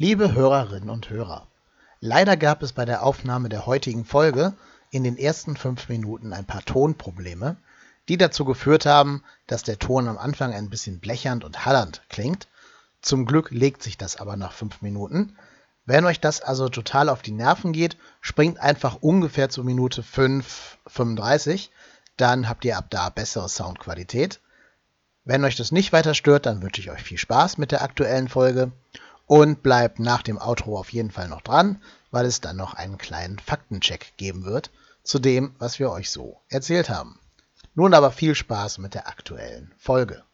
Liebe Hörerinnen und Hörer, leider gab es bei der Aufnahme der heutigen Folge in den ersten fünf Minuten ein paar Tonprobleme, die dazu geführt haben, dass der Ton am Anfang ein bisschen blechernd und hallernd klingt. Zum Glück legt sich das aber nach fünf Minuten. Wenn euch das also total auf die Nerven geht, springt einfach ungefähr zur Minute 5,35, dann habt ihr ab da bessere Soundqualität. Wenn euch das nicht weiter stört, dann wünsche ich euch viel Spaß mit der aktuellen Folge und bleibt nach dem Outro auf jeden Fall noch dran, weil es dann noch einen kleinen Faktencheck geben wird zu dem, was wir euch so erzählt haben. Nun aber viel Spaß mit der aktuellen Folge.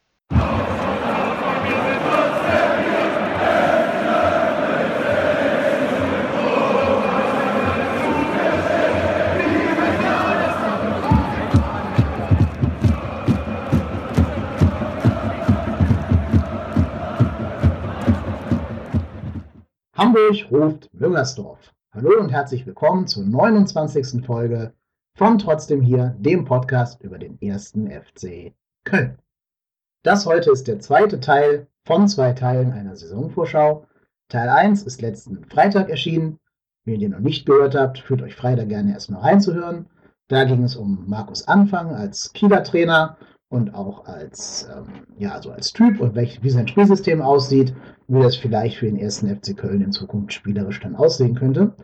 Hamburg ruft Müngersdorf. Hallo und herzlich willkommen zur 29. Folge von Trotzdem hier, dem Podcast über den ersten FC Köln. Das heute ist der zweite Teil von zwei Teilen einer Saisonvorschau. Teil 1 ist letzten Freitag erschienen. Wenn ihr den noch nicht gehört habt, fühlt euch frei, da gerne erstmal reinzuhören. Da ging es um Markus Anfang als Kieler Trainer und auch als, ähm, ja, also als Typ und welch, wie sein Spielsystem aussieht, wie das vielleicht für den ersten FC Köln in Zukunft spielerisch dann aussehen könnte.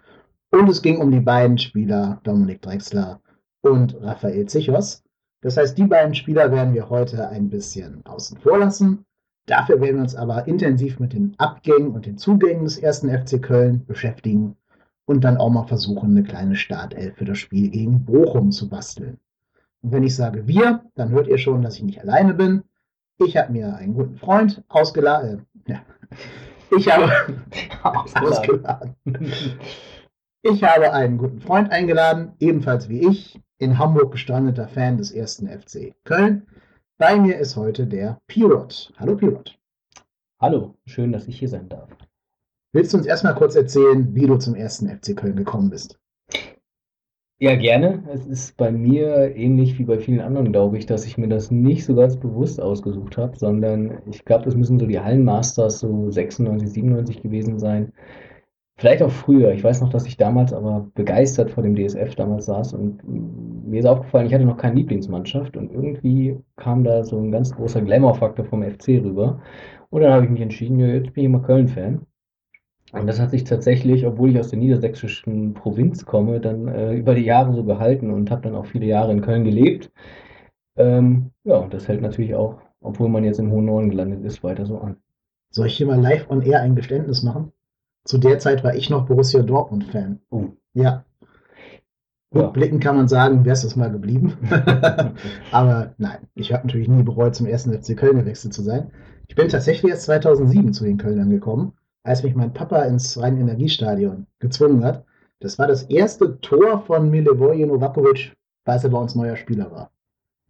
Und es ging um die beiden Spieler, Dominik Drexler und Raphael Zichos. Das heißt, die beiden Spieler werden wir heute ein bisschen außen vor lassen. Dafür werden wir uns aber intensiv mit den Abgängen und den Zugängen des ersten FC Köln beschäftigen und dann auch mal versuchen, eine kleine Startelf für das Spiel gegen Bochum zu basteln. Und wenn ich sage wir, dann hört ihr schon, dass ich nicht alleine bin. Ich habe mir einen guten Freund ausgeladen. Äh, ja. Ich habe ausgeladen. Ich habe einen guten Freund eingeladen, ebenfalls wie ich, in Hamburg gestrandeter Fan des ersten FC Köln. Bei mir ist heute der Pirot. Hallo Pirot. Hallo, schön, dass ich hier sein darf. Willst du uns erstmal kurz erzählen, wie du zum ersten FC Köln gekommen bist? Ja, gerne. Es ist bei mir ähnlich wie bei vielen anderen, glaube ich, dass ich mir das nicht so ganz bewusst ausgesucht habe, sondern ich glaube, das müssen so die Hallenmasters so 96, 97 gewesen sein. Vielleicht auch früher. Ich weiß noch, dass ich damals aber begeistert vor dem DSF damals saß und mir ist aufgefallen, ich hatte noch keine Lieblingsmannschaft und irgendwie kam da so ein ganz großer Glamour-Faktor vom FC rüber. Und dann habe ich mich entschieden, jetzt bin ich immer Köln-Fan. Und das hat sich tatsächlich, obwohl ich aus der niedersächsischen Provinz komme, dann äh, über die Jahre so gehalten und habe dann auch viele Jahre in Köln gelebt. Ähm, ja, und das hält natürlich auch, obwohl man jetzt im hohen Norden gelandet ist, weiter so an. Soll ich hier mal live on air ein Geständnis machen? Zu der Zeit war ich noch Borussia Dortmund-Fan. Oh. Ja. Rückblickend kann man sagen, wäre es das mal geblieben. Aber nein, ich habe natürlich nie bereut, zum ersten FC Köln gewechselt zu sein. Ich bin tatsächlich erst 2007 zu den Kölnern gekommen als mich mein Papa ins Rhein-Energiestadion gezwungen hat. Das war das erste Tor von Milivoje Novakovic, als er bei uns neuer Spieler war.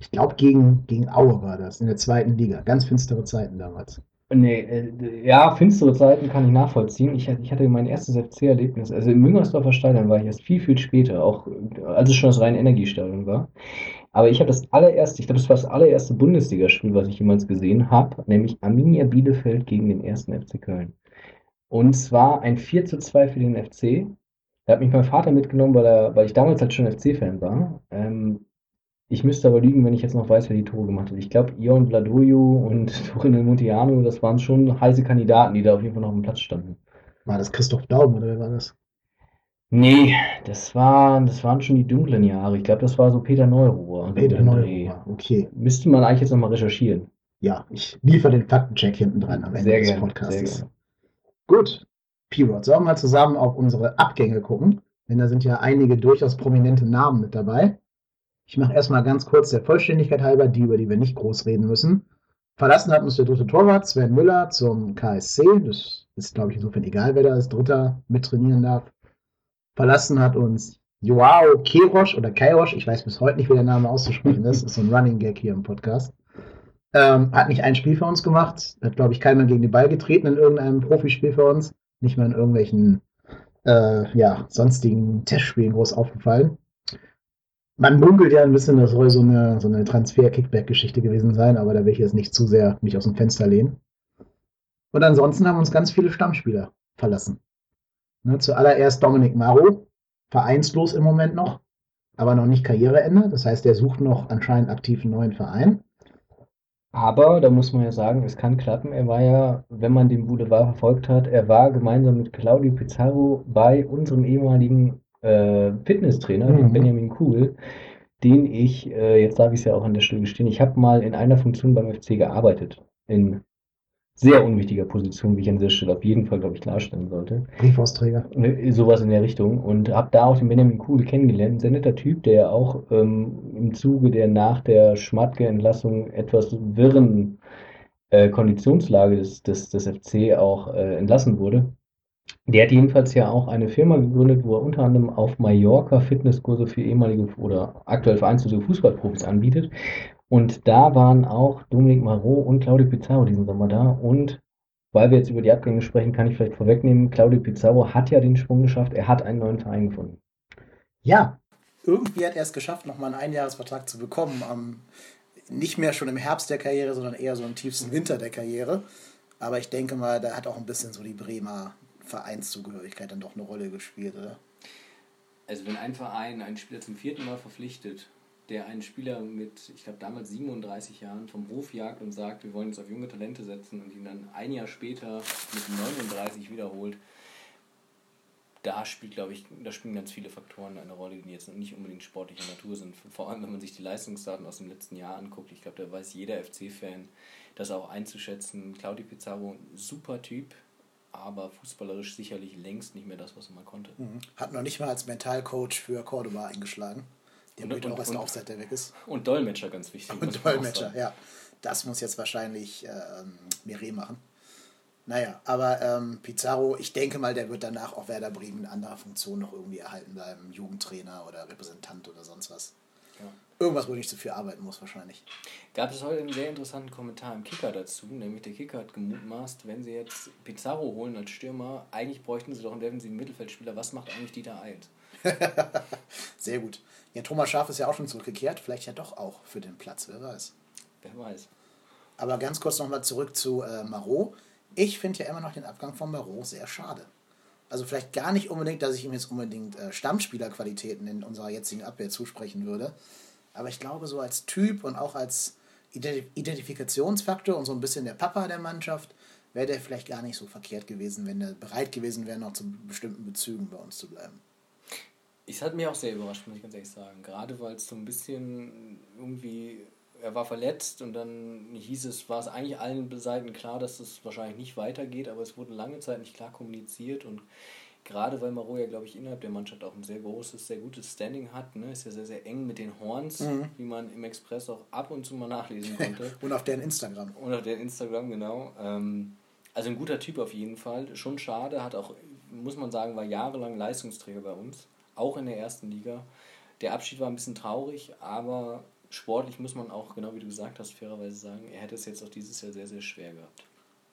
Ich glaube, gegen, gegen Aue war das, in der zweiten Liga. Ganz finstere Zeiten damals. Nee, äh, ja, finstere Zeiten kann ich nachvollziehen. Ich, ich hatte mein erstes FC-Erlebnis, also im Müngersdorfer Stadion war ich erst viel, viel später, auch als es schon das Rhein-Energiestadion war. Aber ich habe das allererste, ich glaube, das war das allererste Bundesligaspiel, was ich jemals gesehen habe, nämlich Arminia Bielefeld gegen den ersten FC Köln. Und zwar ein 4 zu 2 für den FC. Da hat mich mein Vater mitgenommen, weil, er, weil ich damals halt schon FC-Fan war. Ähm, ich müsste aber lügen, wenn ich jetzt noch weiß, wer die Tore gemacht hat. Ich glaube, Ion Bladoyo und Torino Montiano, das waren schon heiße Kandidaten, die da auf jeden Fall noch am Platz standen. War das Christoph Daum oder wer war das? Nee, das, war, das waren schon die dunklen Jahre. Ich glaube, das war so Peter Neuruhr. Peter Neuruhr, okay. Müsste man eigentlich jetzt nochmal recherchieren. Ja, ich liefere den Faktencheck hinten dran am Ende sehr des gerne, Podcasts. Sehr gerne. Gut, P-Rod, sollen wir mal zusammen auf unsere Abgänge gucken? Denn da sind ja einige durchaus prominente Namen mit dabei. Ich mache erstmal ganz kurz der Vollständigkeit halber die, über die wir nicht groß reden müssen. Verlassen hat uns der dritte Torwart, Sven Müller, zum KSC. Das ist, glaube ich, insofern egal, wer da als Dritter mittrainieren darf. Verlassen hat uns Joao Kerosch oder Kairosch, ich weiß bis heute nicht, wie der Name auszusprechen ist. Das ist so ein Running Gag hier im Podcast. Ähm, hat nicht ein Spiel für uns gemacht. Hat, glaube ich, keiner gegen den Ball getreten in irgendeinem Profispiel für uns. Nicht mal in irgendwelchen äh, ja, sonstigen Testspielen groß aufgefallen. Man munkelt ja ein bisschen, das soll so eine, so eine Transfer-Kickback-Geschichte gewesen sein, aber da will ich jetzt nicht zu sehr mich aus dem Fenster lehnen. Und ansonsten haben uns ganz viele Stammspieler verlassen. Ne, zuallererst Dominik Maro, vereinslos im Moment noch, aber noch nicht Karriereende. Das heißt, er sucht noch anscheinend aktiv einen neuen Verein. Aber da muss man ja sagen, es kann klappen. Er war ja, wenn man den Boulevard verfolgt hat, er war gemeinsam mit Claudio Pizarro bei unserem ehemaligen äh, Fitnesstrainer, mhm. Benjamin Kuhl, den ich, äh, jetzt darf ich es ja auch an der Stelle gestehen, ich habe mal in einer Funktion beim FC gearbeitet, in sehr unwichtiger Position, wie ich an dieser Stelle auf jeden Fall, glaube ich, klarstellen sollte. Briefausträger. Ne, sowas in der Richtung. Und habe da auch den Benjamin Kuhl kennengelernt. Ein sehr netter Typ, der auch ähm, im Zuge der nach der Schmatke-Entlassung etwas wirren äh, Konditionslage des, des, des FC auch äh, entlassen wurde. Der hat jedenfalls ja auch eine Firma gegründet, wo er unter anderem auf Mallorca Fitnesskurse für ehemalige oder aktuell vereinslose Fußballprofis anbietet. Und da waren auch Dominik Marot und Claudio Pizarro diesen Sommer da. Und weil wir jetzt über die Abgänge sprechen, kann ich vielleicht vorwegnehmen, Claudio Pizarro hat ja den Sprung geschafft, er hat einen neuen Verein gefunden. Ja, irgendwie hat er es geschafft, nochmal einen Einjahresvertrag zu bekommen. Um, nicht mehr schon im Herbst der Karriere, sondern eher so im tiefsten Winter der Karriere. Aber ich denke mal, da hat auch ein bisschen so die Bremer Vereinszugehörigkeit dann doch eine Rolle gespielt, oder? Also wenn ein Verein einen Spieler zum vierten Mal verpflichtet der einen Spieler mit, ich glaube damals 37 Jahren vom Hof jagt und sagt, wir wollen jetzt auf junge Talente setzen und ihn dann ein Jahr später mit 39 wiederholt, da spielt, glaube ich, da spielen ganz viele Faktoren eine Rolle, die jetzt nicht unbedingt sportlicher Natur sind. Vor allem, wenn man sich die Leistungsdaten aus dem letzten Jahr anguckt. Ich glaube, da weiß jeder FC-Fan, das auch einzuschätzen. Claudio Pizarro, super Typ, aber fußballerisch sicherlich längst nicht mehr das, was er mal konnte. Mhm. Hat noch nicht mal als Mentalcoach für Cordoba eingeschlagen. Der und, wird auch erst auf, seit der weg ist. Und Dolmetscher, ganz wichtig. Und Dolmetscher, ja. Das muss jetzt wahrscheinlich äh, Mire machen. Naja, aber ähm, Pizarro, ich denke mal, der wird danach auch Werder Bremen in anderer Funktion noch irgendwie erhalten bleiben. Jugendtrainer oder Repräsentant oder sonst was. Ja. Irgendwas, wo ich nicht so viel arbeiten muss, wahrscheinlich. Gab es heute einen sehr interessanten Kommentar im Kicker dazu, nämlich der Kicker hat gemutmaßt, wenn sie jetzt Pizarro holen als Stürmer, eigentlich bräuchten sie doch einen defensiven Mittelfeldspieler. Was macht eigentlich Dieter Eid? sehr gut. Ja, Thomas Schaf ist ja auch schon zurückgekehrt. Vielleicht ja doch auch für den Platz, wer weiß. Wer weiß. Aber ganz kurz nochmal zurück zu äh, Marot. Ich finde ja immer noch den Abgang von Marot sehr schade. Also vielleicht gar nicht unbedingt, dass ich ihm jetzt unbedingt äh, Stammspielerqualitäten in unserer jetzigen Abwehr zusprechen würde. Aber ich glaube, so als Typ und auch als Identifikationsfaktor und so ein bisschen der Papa der Mannschaft, wäre der vielleicht gar nicht so verkehrt gewesen, wenn er bereit gewesen wäre, noch zu bestimmten Bezügen bei uns zu bleiben. Es hat mich auch sehr überrascht, muss ich ganz ehrlich sagen. Gerade weil es so ein bisschen irgendwie, er war verletzt und dann hieß es, war es eigentlich allen Seiten klar, dass es wahrscheinlich nicht weitergeht, aber es wurde lange Zeit nicht klar kommuniziert und gerade weil Maro ja, glaube ich, innerhalb der Mannschaft auch ein sehr großes, sehr gutes Standing hat, ne, ist ja sehr, sehr eng mit den Horns, mhm. wie man im Express auch ab und zu mal nachlesen konnte. und auf deren Instagram. Und auf deren Instagram, genau. Ähm, also ein guter Typ auf jeden Fall. Schon schade, hat auch, muss man sagen, war jahrelang Leistungsträger bei uns auch in der ersten Liga. Der Abschied war ein bisschen traurig, aber sportlich muss man auch, genau wie du gesagt hast, fairerweise sagen, er hätte es jetzt auch dieses Jahr sehr, sehr schwer gehabt.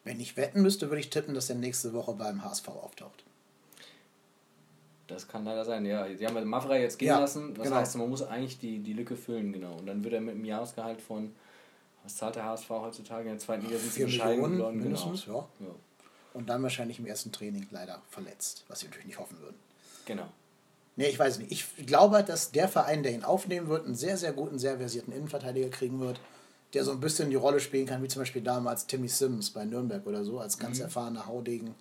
Wenn ich wetten müsste, würde ich tippen, dass er nächste Woche beim HSV auftaucht. Das kann leider sein, ja. Die haben ja Mafra jetzt gehen ja, lassen. Das genau. heißt, man muss eigentlich die, die Lücke füllen, genau. Und dann wird er mit einem Jahresgehalt von, was zahlt der HSV heutzutage in der zweiten Liga? Sind sie Millionen genau. mindestens, genau. ja. ja. Und dann wahrscheinlich im ersten Training leider verletzt, was sie natürlich nicht hoffen würden. Genau. Nee, ich weiß nicht. Ich glaube, dass der Verein, der ihn aufnehmen wird, einen sehr, sehr guten, sehr versierten Innenverteidiger kriegen wird, der so ein bisschen die Rolle spielen kann, wie zum Beispiel damals Timmy Sims bei Nürnberg oder so, als ganz mhm. erfahrener Haudegen,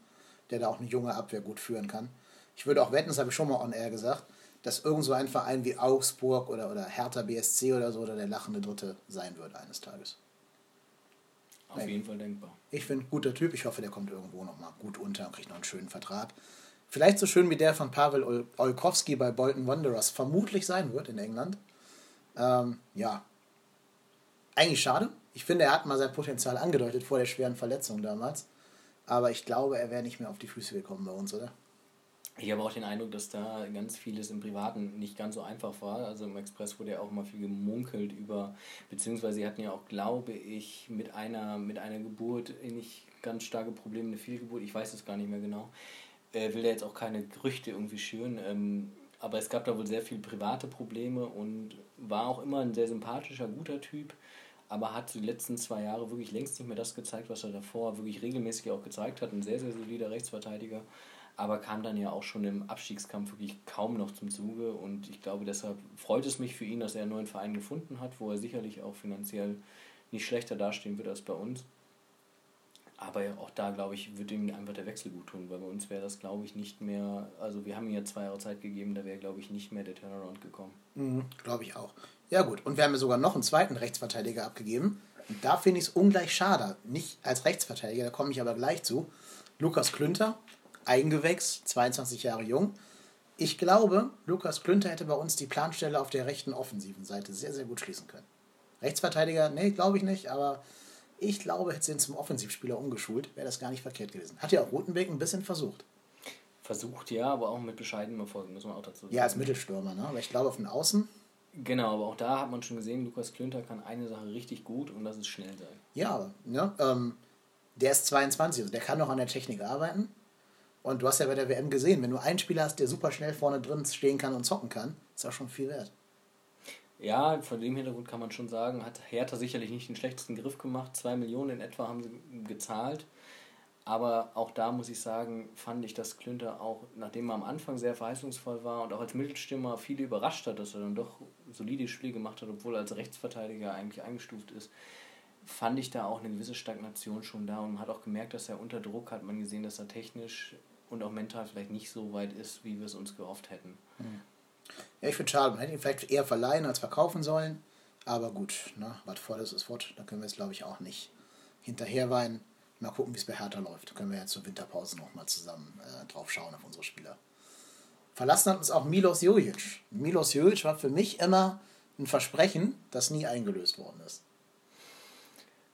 der da auch eine junge Abwehr gut führen kann. Ich würde auch wetten, das habe ich schon mal on air gesagt, dass irgend so ein Verein wie Augsburg oder, oder Hertha BSC oder so oder der lachende Dritte sein wird eines Tages. Auf Nein. jeden Fall denkbar. Ich finde, guter Typ. Ich hoffe, der kommt irgendwo nochmal gut unter und kriegt noch einen schönen Vertrag. Vielleicht so schön wie der von Pavel Olkowski bei Bolton Wanderers vermutlich sein wird in England. Ähm, ja. Eigentlich schade. Ich finde, er hat mal sein Potenzial angedeutet vor der schweren Verletzung damals. Aber ich glaube, er wäre nicht mehr auf die Füße gekommen bei uns, oder? Ich habe auch den Eindruck, dass da ganz vieles im Privaten nicht ganz so einfach war. Also im Express wurde ja auch mal viel gemunkelt über, beziehungsweise sie hatten ja auch, glaube ich, mit einer, mit einer Geburt nicht ganz starke Probleme, eine Fehlgeburt, ich weiß es gar nicht mehr genau äh, will da jetzt auch keine Gerüchte irgendwie schüren, ähm, aber es gab da wohl sehr viele private Probleme und war auch immer ein sehr sympathischer, guter Typ. aber hat die letzten zwei Jahre wirklich längst nicht mehr das gezeigt, was er davor wirklich regelmäßig auch gezeigt hat. Ein sehr, sehr solider Rechtsverteidiger, aber kam dann ja auch schon im Abstiegskampf wirklich kaum noch zum Zuge. Und ich glaube, deshalb freut es mich für ihn, dass er einen neuen Verein gefunden hat, wo er sicherlich auch finanziell nicht schlechter dastehen wird als bei uns. Aber auch da, glaube ich, wird ihm einfach der Wechsel gut tun, weil bei uns wäre das, glaube ich, nicht mehr, also wir haben ihm ja zwei Jahre Zeit gegeben, da wäre, glaube ich, nicht mehr der Turnaround gekommen. Mhm, glaube ich auch. Ja gut, und wir haben ja sogar noch einen zweiten Rechtsverteidiger abgegeben. Und da finde ich es ungleich schade. Nicht als Rechtsverteidiger, da komme ich aber gleich zu. Lukas Klünter, Eigengewächs, 22 Jahre jung. Ich glaube, Lukas Klünter hätte bei uns die Planstelle auf der rechten offensiven Seite sehr, sehr gut schließen können. Rechtsverteidiger, nee, glaube ich nicht, aber ich glaube, hätte sie ihn zum Offensivspieler umgeschult, wäre das gar nicht verkehrt gewesen. Hat ja auch Rotenbeck ein bisschen versucht. Versucht, ja, aber auch mit bescheidenem Erfolg, muss man auch dazu sagen. Ja, als Mittelstürmer, ne? aber ich glaube, den Außen Genau, aber auch da hat man schon gesehen, Lukas Klünter kann eine Sache richtig gut und das ist schnell sein. Ja, ne, ähm, der ist 22, also der kann noch an der Technik arbeiten. Und du hast ja bei der WM gesehen, wenn du einen Spieler hast, der super schnell vorne drin stehen kann und zocken kann, ist das schon viel wert. Ja, von dem Hintergrund kann man schon sagen, hat Hertha sicherlich nicht den schlechtesten Griff gemacht. Zwei Millionen in etwa haben sie gezahlt. Aber auch da muss ich sagen, fand ich, dass Klünter auch, nachdem er am Anfang sehr verheißungsvoll war und auch als Mittelstürmer viele überrascht hat, dass er dann doch solides Spiel gemacht hat, obwohl er als Rechtsverteidiger eigentlich eingestuft ist, fand ich da auch eine gewisse Stagnation schon da und man hat auch gemerkt, dass er unter Druck hat man gesehen, dass er technisch und auch mental vielleicht nicht so weit ist, wie wir es uns gehofft hätten. Ja, ich finde schade, man hätte ihn vielleicht eher verleihen als verkaufen sollen. Aber gut, ne, was vor ist, ist fort. Da können wir jetzt, glaube ich, auch nicht hinterherweinen. Mal gucken, wie es bei Hertha läuft. Da können wir ja zur Winterpause nochmal zusammen äh, drauf schauen auf unsere Spieler. Verlassen hat uns auch Milos Jojic. Milos Jojic war für mich immer ein Versprechen, das nie eingelöst worden ist.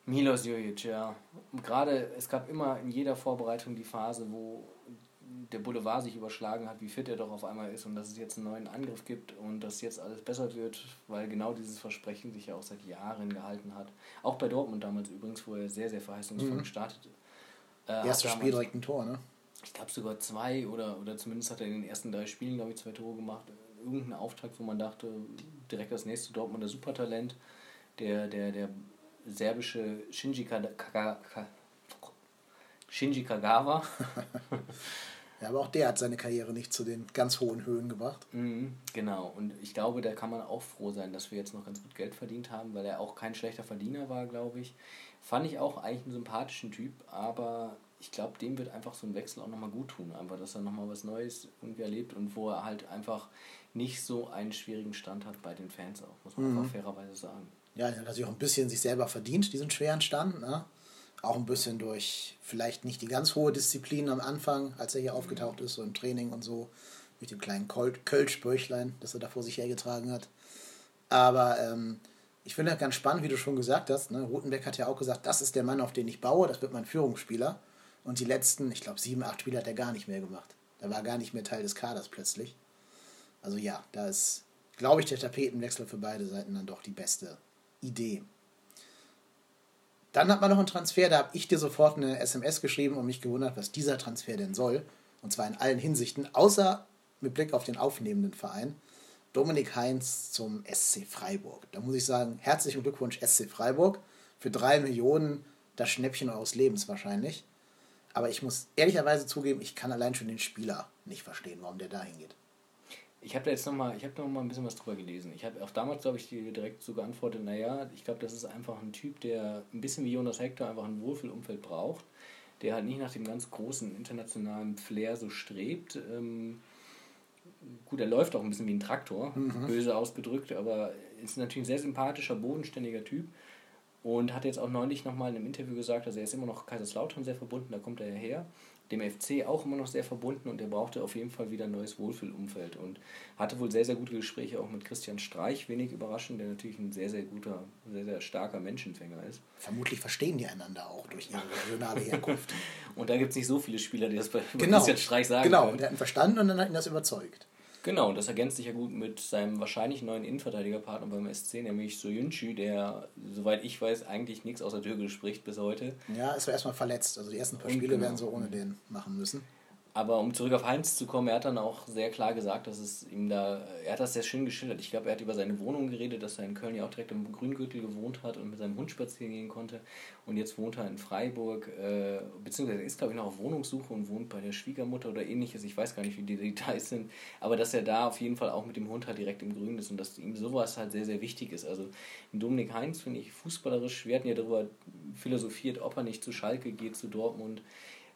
Milos Jojic, ja. Gerade, es gab immer in jeder Vorbereitung die Phase, wo der Boulevard sich überschlagen hat, wie fit er doch auf einmal ist und dass es jetzt einen neuen Angriff gibt und dass jetzt alles besser wird, weil genau dieses Versprechen sich ja auch seit Jahren gehalten hat. Auch bei Dortmund damals übrigens, wo er sehr, sehr verheißungsvoll mhm. gestartet äh, Erstes Spiel direkt ein Tor, ne? Ich glaube sogar zwei oder, oder zumindest hat er in den ersten drei Spielen, glaube ich, zwei Tore gemacht. Irgendein Auftakt, wo man dachte, direkt das nächste Dortmunder Supertalent. Der, der, der serbische Shinji, Kagawa. Shinji Kagawa. Ja, aber auch der hat seine Karriere nicht zu den ganz hohen Höhen gebracht. Mhm, genau, und ich glaube, da kann man auch froh sein, dass wir jetzt noch ganz gut Geld verdient haben, weil er auch kein schlechter Verdiener war, glaube ich. Fand ich auch eigentlich einen sympathischen Typ, aber ich glaube, dem wird einfach so ein Wechsel auch nochmal gut tun. Einfach, dass er nochmal was Neues irgendwie erlebt und wo er halt einfach nicht so einen schwierigen Stand hat bei den Fans auch, muss man mhm. einfach fairerweise sagen. Ja, er hat sich auch ein bisschen sich selber verdient, diesen schweren Stand. Ne? Auch ein bisschen durch vielleicht nicht die ganz hohe Disziplin am Anfang, als er hier aufgetaucht ist, so im Training und so, mit dem kleinen Kölsch-Böchlein, das er da vor sich hergetragen hat. Aber ähm, ich finde das ganz spannend, wie du schon gesagt hast. Ne? Rutenbeck hat ja auch gesagt, das ist der Mann, auf den ich baue, das wird mein Führungsspieler. Und die letzten, ich glaube, sieben, acht Spiele hat er gar nicht mehr gemacht. Da war gar nicht mehr Teil des Kaders plötzlich. Also ja, da ist, glaube ich, der Tapetenwechsel für beide Seiten dann doch die beste Idee. Dann hat man noch einen Transfer, da habe ich dir sofort eine SMS geschrieben und mich gewundert, was dieser Transfer denn soll. Und zwar in allen Hinsichten, außer mit Blick auf den aufnehmenden Verein. Dominik Heinz zum SC Freiburg. Da muss ich sagen, herzlichen Glückwunsch SC Freiburg. Für drei Millionen das Schnäppchen eures Lebens wahrscheinlich. Aber ich muss ehrlicherweise zugeben, ich kann allein schon den Spieler nicht verstehen, warum der da hingeht. Ich habe da jetzt nochmal, ich habe noch mal ein bisschen was drüber gelesen. Ich habe auch damals, glaube ich, direkt so geantwortet, naja, ich glaube, das ist einfach ein Typ, der ein bisschen wie Jonas Hector einfach ein Wohlfühlumfeld braucht, der halt nicht nach dem ganz großen internationalen Flair so strebt. Ähm, gut, er läuft auch ein bisschen wie ein Traktor, mhm. böse ausgedrückt, aber ist natürlich ein sehr sympathischer, bodenständiger Typ. Und hat jetzt auch neulich nochmal in einem Interview gesagt, also er ist immer noch Kaiserslautern sehr verbunden, da kommt er ja her dem FC auch immer noch sehr verbunden und er brauchte auf jeden Fall wieder ein neues Wohlfühlumfeld und hatte wohl sehr, sehr gute Gespräche auch mit Christian Streich, wenig überraschend, der natürlich ein sehr, sehr guter, sehr, sehr starker Menschenfänger ist. Vermutlich verstehen die einander auch durch ihre regionale Herkunft. und da gibt es nicht so viele Spieler, die das bei genau. Christian Streich sagen Genau, können. der hat ihn verstanden und dann hat ihn das überzeugt. Genau, und das ergänzt sich ja gut mit seinem wahrscheinlich neuen Innenverteidigerpartner beim SC, nämlich Soyuncu, der, soweit ich weiß, eigentlich nichts außer Türkisch spricht bis heute. Ja, ist war erstmal verletzt. Also die ersten paar und Spiele genau. werden so ohne den machen müssen. Aber um zurück auf Heinz zu kommen, er hat dann auch sehr klar gesagt, dass es ihm da, er hat das sehr schön geschildert. Ich glaube, er hat über seine Wohnung geredet, dass er in Köln ja auch direkt im Grüngürtel gewohnt hat und mit seinem Hund spazieren gehen konnte. Und jetzt wohnt er in Freiburg, äh, beziehungsweise ist, glaube ich, noch auf Wohnungssuche und wohnt bei der Schwiegermutter oder ähnliches. Ich weiß gar nicht, wie die Details sind. Aber dass er da auf jeden Fall auch mit dem Hund halt direkt im Grün ist und dass ihm sowas halt sehr, sehr wichtig ist. Also Dominik Heinz finde ich fußballerisch, wir hatten ja darüber philosophiert, ob er nicht zu Schalke geht, zu Dortmund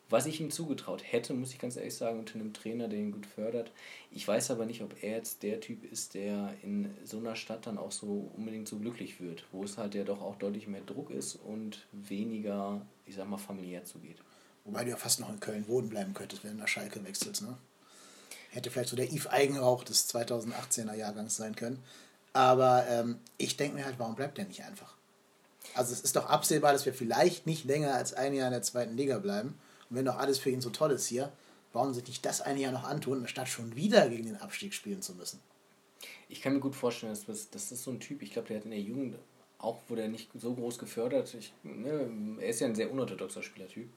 was ich ihm zugetraut hätte, muss ich ganz ehrlich sagen, unter einem Trainer, der ihn gut fördert. Ich weiß aber nicht, ob er jetzt der Typ ist, der in so einer Stadt dann auch so unbedingt so glücklich wird, wo es halt ja doch auch deutlich mehr Druck ist und weniger, ich sag mal, familiär zugeht. Wobei du ja fast noch in Köln wohnen bleiben könntest, wenn du nach Schalke wechselst, ne? Hätte vielleicht so der Yves Eigenrauch des 2018er Jahrgangs sein können. Aber ähm, ich denke mir halt, warum bleibt der nicht einfach? Also es ist doch absehbar, dass wir vielleicht nicht länger als ein Jahr in der zweiten Liga bleiben. Und wenn doch alles für ihn so toll ist hier, warum sich nicht das eine Jahr noch antun, statt schon wieder gegen den Abstieg spielen zu müssen? Ich kann mir gut vorstellen, dass das, das ist so ein Typ, ich glaube, der hat in der Jugend, auch wurde er nicht so groß gefördert, ich, ne, er ist ja ein sehr unorthodoxer Spielertyp.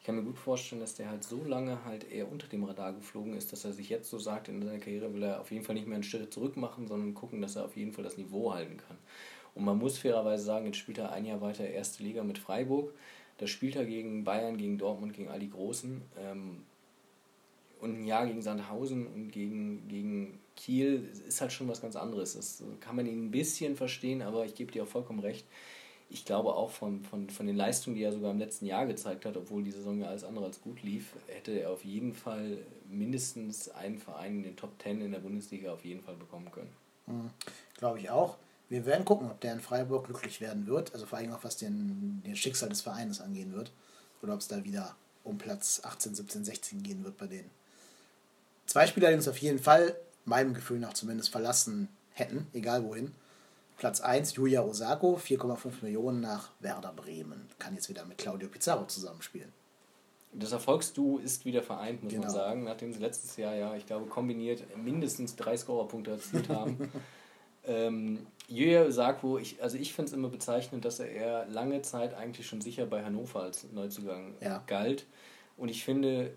Ich kann mir gut vorstellen, dass der halt so lange halt eher unter dem Radar geflogen ist, dass er sich jetzt so sagt, in seiner Karriere will er auf jeden Fall nicht mehr einen Schritt zurück machen, sondern gucken, dass er auf jeden Fall das Niveau halten kann. Und man muss fairerweise sagen, jetzt spielt er ein Jahr weiter erste Liga mit Freiburg. Da spielt er gegen Bayern, gegen Dortmund, gegen all die Großen. Ähm, und ein Jahr gegen Sandhausen und gegen, gegen Kiel ist halt schon was ganz anderes. Das kann man ihn ein bisschen verstehen, aber ich gebe dir auch vollkommen recht. Ich glaube auch von, von, von den Leistungen, die er sogar im letzten Jahr gezeigt hat, obwohl die Saison ja alles andere als gut lief, hätte er auf jeden Fall mindestens einen Verein in den Top Ten in der Bundesliga auf jeden Fall bekommen können. Mhm, glaube ich auch. Wir werden gucken, ob der in Freiburg glücklich werden wird. Also vor allem auch was den, den Schicksal des Vereins angehen wird. Oder ob es da wieder um Platz 18, 17, 16 gehen wird bei denen. Zwei Spieler, die uns auf jeden Fall, meinem Gefühl nach zumindest, verlassen hätten, egal wohin. Platz 1, Julia Osako, 4,5 Millionen nach Werder Bremen. Kann jetzt wieder mit Claudio Pizarro zusammenspielen. Das Erfolgsduo ist wieder vereint, muss genau. man sagen, nachdem sie letztes Jahr ja, ich glaube, kombiniert mindestens drei Scorerpunkte erzielt haben. ähm, Yuya Osako, ich, also ich finde es immer bezeichnend, dass er eher lange Zeit eigentlich schon sicher bei Hannover als Neuzugang ja. galt. Und ich finde,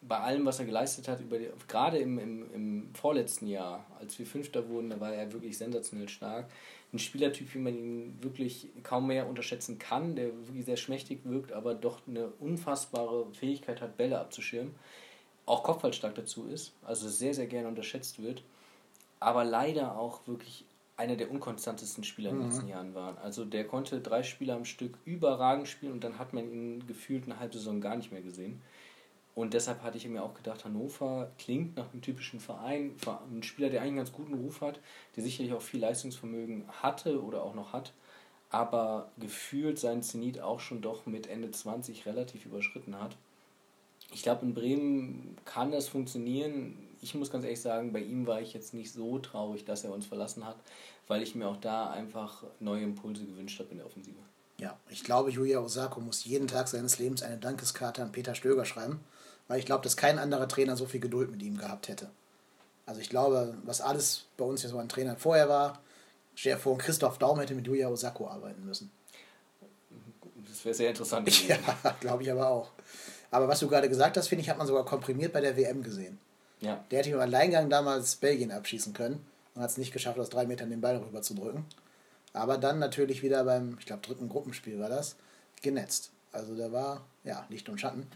bei allem, was er geleistet hat, über die, gerade im, im, im vorletzten Jahr, als wir Fünfter wurden, da war er wirklich sensationell stark. Ein Spielertyp, wie man ihn wirklich kaum mehr unterschätzen kann, der wirklich sehr schmächtig wirkt, aber doch eine unfassbare Fähigkeit hat, Bälle abzuschirmen. Auch kopfballstark dazu ist, also sehr, sehr gerne unterschätzt wird. Aber leider auch wirklich einer der unkonstantesten Spieler in den mhm. letzten Jahren war. Also der konnte drei Spiele am Stück überragend spielen und dann hat man ihn gefühlt eine halbe Saison gar nicht mehr gesehen. Und deshalb hatte ich mir auch gedacht, Hannover klingt nach einem typischen Verein, ein Spieler, der eigentlich einen ganz guten Ruf hat, der sicherlich auch viel Leistungsvermögen hatte oder auch noch hat, aber gefühlt seinen Zenit auch schon doch mit Ende 20 relativ überschritten hat. Ich glaube, in Bremen kann das funktionieren ich muss ganz ehrlich sagen, bei ihm war ich jetzt nicht so traurig, dass er uns verlassen hat, weil ich mir auch da einfach neue Impulse gewünscht habe in der Offensive. Ja, ich glaube, Julia Osako muss jeden Tag seines Lebens eine Dankeskarte an Peter Stöger schreiben, weil ich glaube, dass kein anderer Trainer so viel Geduld mit ihm gehabt hätte. Also ich glaube, was alles bei uns ja so an Trainern vorher war, stell vor, Christoph Daum hätte mit Julia Osako arbeiten müssen. Das wäre sehr interessant. ja, glaube ich aber auch. Aber was du gerade gesagt hast, finde ich, hat man sogar komprimiert bei der WM gesehen. Ja. Der hätte im Alleingang damals Belgien abschießen können und hat es nicht geschafft, aus drei Metern den Ball rüber zu drücken. Aber dann natürlich wieder beim, ich glaube, dritten Gruppenspiel war das, genetzt. Also da war, ja, Licht und Schatten.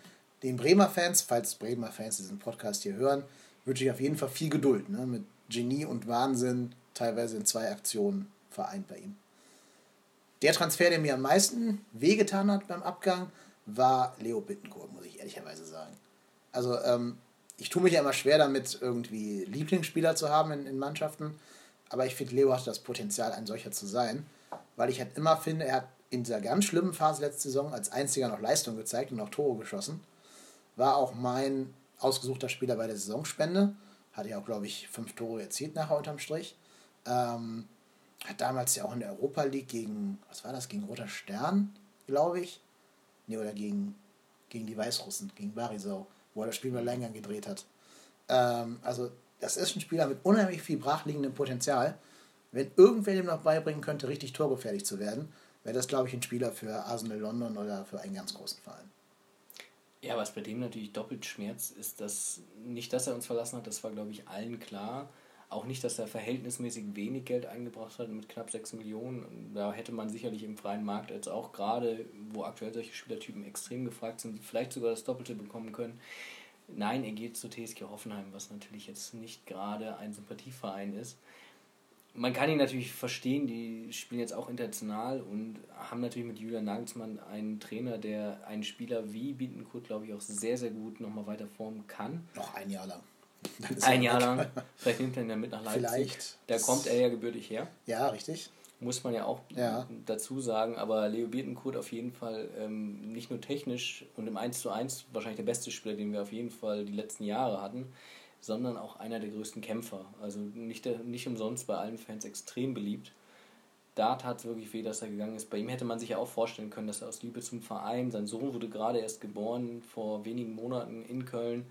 Den Bremer Fans, falls Bremer Fans diesen Podcast hier hören, wünsche ich auf jeden Fall viel Geduld. Ne? Mit Genie und Wahnsinn, teilweise in zwei Aktionen vereint bei ihm. Der Transfer, der mir am meisten wehgetan hat beim Abgang, war Leo Bittencourt, muss ich ehrlicherweise sagen. Also ähm, ich tue mich ja immer schwer damit, irgendwie Lieblingsspieler zu haben in, in Mannschaften. Aber ich finde, Leo hat das Potenzial, ein solcher zu sein. Weil ich halt immer finde, er hat in dieser ganz schlimmen Phase letzte Saison als einziger noch Leistung gezeigt und auch Tore geschossen. War auch mein ausgesuchter Spieler bei der Saisonspende. Hatte ja auch, glaube ich, fünf Tore erzielt nachher unterm Strich. Ähm, hat damals ja auch in der Europa League gegen, was war das, gegen Roter Stern, glaube ich. Nee, oder gegen, gegen die Weißrussen, gegen Barisau wo er das Spiel mal länger gedreht hat. Ähm, also, das ist ein Spieler mit unheimlich viel brachliegendem Potenzial. Wenn irgendwer dem noch beibringen könnte, richtig torgefährlich zu werden, wäre das, glaube ich, ein Spieler für Arsenal London oder für einen ganz großen Verein. Ja, was bei dem natürlich doppelt schmerzt, ist, dass nicht, dass er uns verlassen hat, das war, glaube ich, allen klar. Auch nicht, dass er verhältnismäßig wenig Geld eingebracht hat mit knapp 6 Millionen. Da hätte man sicherlich im freien Markt jetzt auch gerade, wo aktuell solche Spielertypen extrem gefragt sind, vielleicht sogar das Doppelte bekommen können. Nein, er geht zu TSG Hoffenheim, was natürlich jetzt nicht gerade ein Sympathieverein ist. Man kann ihn natürlich verstehen, die spielen jetzt auch international und haben natürlich mit Julian Nagelsmann einen Trainer, der einen Spieler wie Bietenkurt, glaube ich, auch sehr, sehr gut nochmal weiter formen kann. Noch ein Jahr lang. Ein Jahr lang. Vielleicht nimmt er ihn dann mit nach Leipzig. Vielleicht. Da kommt er ja gebürtig her. Ja, richtig muss man ja auch ja. dazu sagen. Aber Leo Bietenkurt auf jeden Fall ähm, nicht nur technisch und im 1 zu 1 wahrscheinlich der beste Spieler, den wir auf jeden Fall die letzten Jahre hatten, sondern auch einer der größten Kämpfer. Also nicht, der, nicht umsonst bei allen Fans extrem beliebt. Da tat es wirklich weh, dass er gegangen ist. Bei ihm hätte man sich ja auch vorstellen können, dass er aus Liebe zum Verein, sein Sohn wurde gerade erst geboren, vor wenigen Monaten in Köln,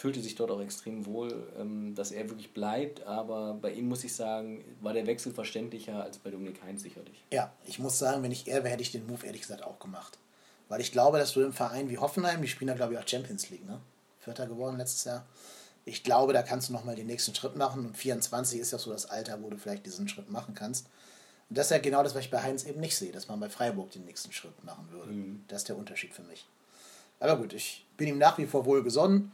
fühlte sich dort auch extrem wohl, ähm, dass er wirklich bleibt. Aber bei ihm muss ich sagen, war der Wechsel verständlicher als bei Dominik Heinz sicherlich. Ja, ich muss sagen, wenn ich er wäre, hätte ich den Move ehrlich gesagt auch gemacht. Weil ich glaube, dass du im Verein wie Hoffenheim, die spielen da glaube ich auch Champions League, ne? Vierter geworden letztes Jahr. Ich glaube, da kannst du nochmal den nächsten Schritt machen. Und 24 ist ja so das Alter, wo du vielleicht diesen Schritt machen kannst. Und das ist ja genau das, was ich bei Heinz eben nicht sehe, dass man bei Freiburg den nächsten Schritt machen würde. Mhm. Das ist der Unterschied für mich. Aber gut, ich bin ihm nach wie vor wohlgesonnen.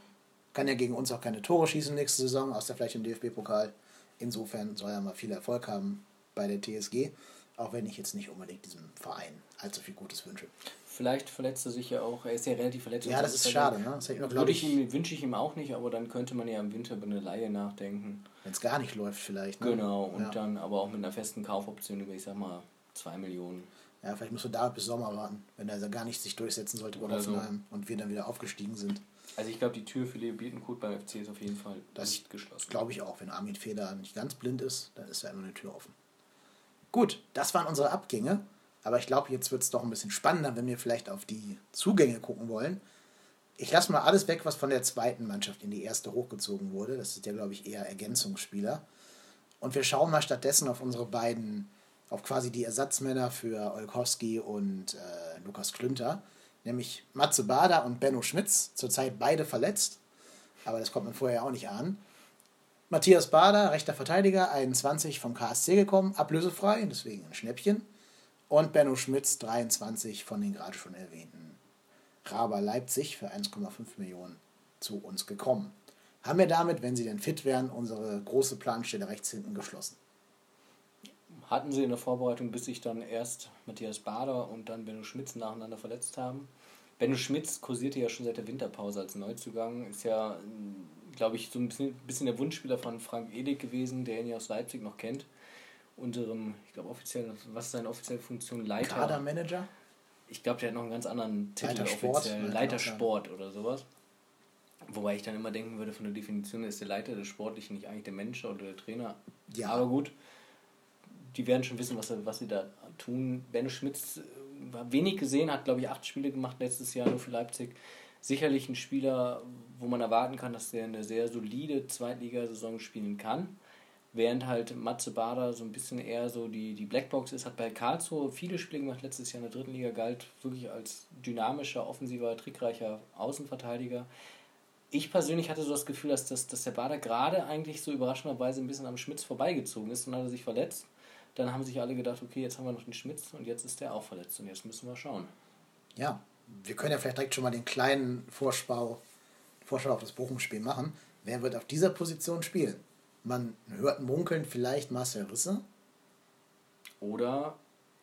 Kann ja gegen uns auch keine Tore schießen nächste Saison, außer vielleicht im DFB-Pokal. Insofern soll er mal viel Erfolg haben bei der TSG, auch wenn ich jetzt nicht unbedingt diesem Verein allzu viel Gutes wünsche. Vielleicht verletzt er sich ja auch, er ist ja relativ verletzt. Ja, das ist schade. Ne? Das noch, Würde ich ihm, wünsche ich ihm auch nicht, aber dann könnte man ja im Winter über eine Laie nachdenken. Wenn es gar nicht läuft vielleicht. Ne? Genau, und ja. dann aber auch mit einer festen Kaufoption über, ich sag mal, 2 Millionen. Ja, vielleicht musst du da bis Sommer warten, wenn er gar nicht sich durchsetzen sollte bei Hoffenheim so. und wir dann wieder aufgestiegen sind. Also ich glaube, die Tür für Leo Bietenkurt beim FC ist auf jeden Fall das nicht geschlossen. Glaube ich auch. Wenn Armin Feder nicht ganz blind ist, dann ist da immer eine Tür offen. Gut, das waren unsere Abgänge. Aber ich glaube, jetzt wird es doch ein bisschen spannender, wenn wir vielleicht auf die Zugänge gucken wollen. Ich lasse mal alles weg, was von der zweiten Mannschaft in die erste hochgezogen wurde. Das sind ja, glaube ich, eher Ergänzungsspieler. Und wir schauen mal stattdessen auf unsere beiden, auf quasi die Ersatzmänner für Olkowski und äh, Lukas Klünter nämlich Matze Bader und Benno Schmitz, zurzeit beide verletzt, aber das kommt man vorher auch nicht an. Matthias Bader, rechter Verteidiger, 21 vom KSC gekommen, ablösefrei, deswegen ein Schnäppchen. Und Benno Schmitz, 23 von den gerade schon erwähnten Raber Leipzig für 1,5 Millionen zu uns gekommen. Haben wir damit, wenn sie denn fit wären, unsere große Planstelle rechts hinten geschlossen. Hatten sie in der Vorbereitung, bis sich dann erst Matthias Bader und dann Benno Schmitz nacheinander verletzt haben. Benno Schmitz kursierte ja schon seit der Winterpause als Neuzugang. Ist ja, glaube ich, so ein bisschen, bisschen der Wunschspieler von Frank Edek gewesen, der ihn ja aus Leipzig noch kennt. Unserem, ich glaube offiziell, was ist seine offizielle Funktion? Leiter. Kadermanager? Ich glaube, der hat noch einen ganz anderen Titel Leiter Sport, offiziell. Leiter Sport oder sowas. Wobei ich dann immer denken würde, von der Definition ist der Leiter des Sportlichen nicht eigentlich der Mensch oder der Trainer. Ja. Aber gut, die werden schon wissen, was, was sie da tun. Benno Schmitz war wenig gesehen, hat glaube ich acht Spiele gemacht letztes Jahr nur für Leipzig. Sicherlich ein Spieler, wo man erwarten kann, dass der eine sehr solide Zweitligasaison spielen kann. Während halt Matze Bader so ein bisschen eher so die, die Blackbox ist, hat bei Karlsruhe viele Spiele gemacht, letztes Jahr in der dritten Liga, galt wirklich als dynamischer, offensiver, trickreicher Außenverteidiger. Ich persönlich hatte so das Gefühl, dass, das, dass der Bader gerade eigentlich so überraschenderweise ein bisschen am Schmitz vorbeigezogen ist und hat er sich verletzt. Dann haben sich alle gedacht, okay, jetzt haben wir noch den Schmitz und jetzt ist der auch verletzt und jetzt müssen wir schauen. Ja, wir können ja vielleicht direkt schon mal den kleinen Vorschau, Vorschau auf das Bochum-Spiel machen. Wer wird auf dieser Position spielen? Man hört munkeln vielleicht Marcel Risse. Oder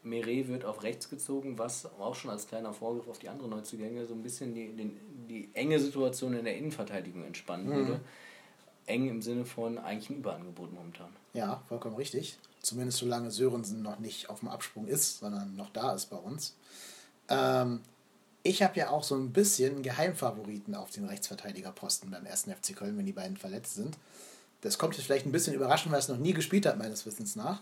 Meret wird auf rechts gezogen, was auch schon als kleiner Vorgriff auf die anderen Neuzugänge so ein bisschen die, die, die enge Situation in der Innenverteidigung entspannen mhm. würde. Eng im Sinne von eigentlich ein Überangebot momentan. Ja, vollkommen richtig. Zumindest solange Sörensen noch nicht auf dem Absprung ist, sondern noch da ist bei uns. Ähm, ich habe ja auch so ein bisschen Geheimfavoriten auf den Rechtsverteidigerposten beim ersten FC Köln, wenn die beiden verletzt sind. Das kommt jetzt vielleicht ein bisschen überraschend, weil es noch nie gespielt hat, meines Wissens nach.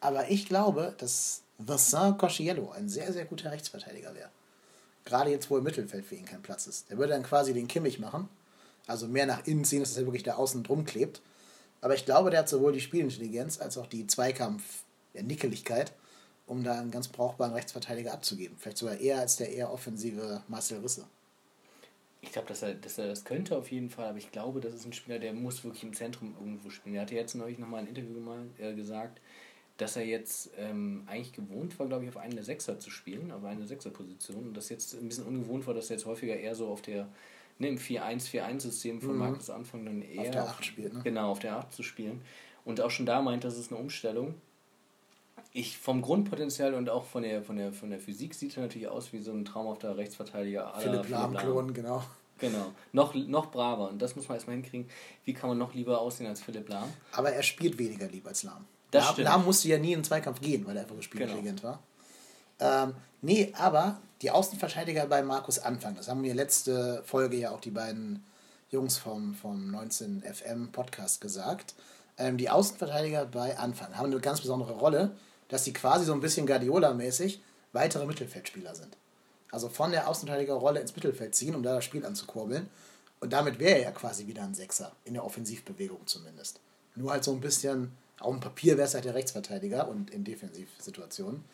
Aber ich glaube, dass Vincent Cosciello ein sehr, sehr guter Rechtsverteidiger wäre. Gerade jetzt, wo im Mittelfeld für ihn kein Platz ist. Der würde dann quasi den Kimmich machen. Also mehr nach innen ziehen, dass er wirklich da außen drum klebt. Aber ich glaube, der hat sowohl die Spielintelligenz als auch die Zweikampf-Nickeligkeit, um da einen ganz brauchbaren Rechtsverteidiger abzugeben. Vielleicht sogar eher als der eher offensive Marcel Risse. Ich glaube, dass er, dass er das könnte auf jeden Fall, aber ich glaube, das ist ein Spieler, der muss wirklich im Zentrum irgendwo spielen. Er hatte jetzt neulich nochmal ein Interview mal äh, gesagt, dass er jetzt ähm, eigentlich gewohnt war, glaube ich, auf einen der Sechser zu spielen, auf eine Sechser-Position. Und das jetzt ein bisschen ungewohnt war, dass er jetzt häufiger eher so auf der, ne, im 4-1-4-1-System von mhm. Markus Anfang dann eher. Auf der 8 spielt, ne? Genau, auf der 8 zu spielen. Und auch schon da meint, das ist eine Umstellung. Ich vom Grundpotenzial und auch von der, von der, von der Physik sieht er natürlich aus wie so ein traumhafter Rechtsverteidiger. Philipp Lahm-Klon, genau. Genau. Noch, noch braver. Und das muss man erstmal hinkriegen. Wie kann man noch lieber aussehen als Philipp Lahm? Aber er spielt weniger lieber als Lahm. Das Lahm, Lahm musste ja nie in den Zweikampf gehen, weil er einfach gespielt genau. war. Ähm, nee, aber die Außenverteidiger bei Markus Anfang, das haben wir letzte Folge ja auch die beiden Jungs vom, vom 19FM Podcast gesagt. Ähm, die Außenverteidiger bei Anfang haben eine ganz besondere Rolle, dass sie quasi so ein bisschen Guardiola-mäßig weitere Mittelfeldspieler sind. Also von der Außenverteidigerrolle ins Mittelfeld ziehen, um da das Spiel anzukurbeln. Und damit wäre er ja quasi wieder ein Sechser, in der Offensivbewegung zumindest. Nur halt so ein bisschen, auf dem Papier wäre es halt der Rechtsverteidiger und in Defensivsituationen.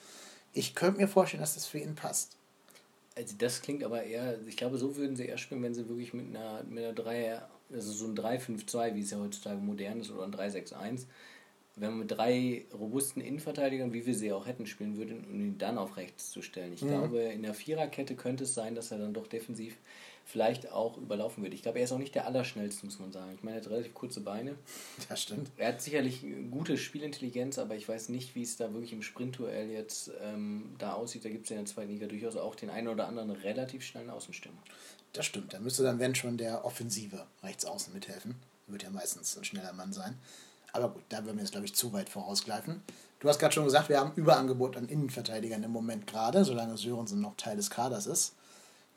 Ich könnte mir vorstellen, dass das für ihn passt. Also das klingt aber eher, ich glaube, so würden sie eher spielen, wenn sie wirklich mit einer, mit einer 3, also so ein 3-5-2, wie es ja heutzutage modern ist, oder ein 3-6-1, wenn man mit drei robusten Innenverteidigern, wie wir sie auch hätten, spielen würden, um ihn dann auf rechts zu stellen. Ich mhm. glaube, in der Viererkette könnte es sein, dass er dann doch defensiv vielleicht auch überlaufen wird. Ich glaube, er ist auch nicht der Allerschnellste, muss man sagen. Ich meine, er hat relativ kurze Beine. Das stimmt. Er hat sicherlich gute Spielintelligenz, aber ich weiß nicht, wie es da wirklich im Sprintduell jetzt ähm, da aussieht. Da gibt es ja in der zweiten Liga durchaus auch den einen oder anderen relativ schnellen Außenstürmer. Das stimmt. Da müsste dann, wenn schon, der Offensive rechts außen mithelfen. Wird ja meistens ein schneller Mann sein. Aber gut, da würden wir jetzt, glaube ich, zu weit vorausgreifen. Du hast gerade schon gesagt, wir haben Überangebot an Innenverteidigern im Moment gerade, solange Sörensen noch Teil des Kaders ist.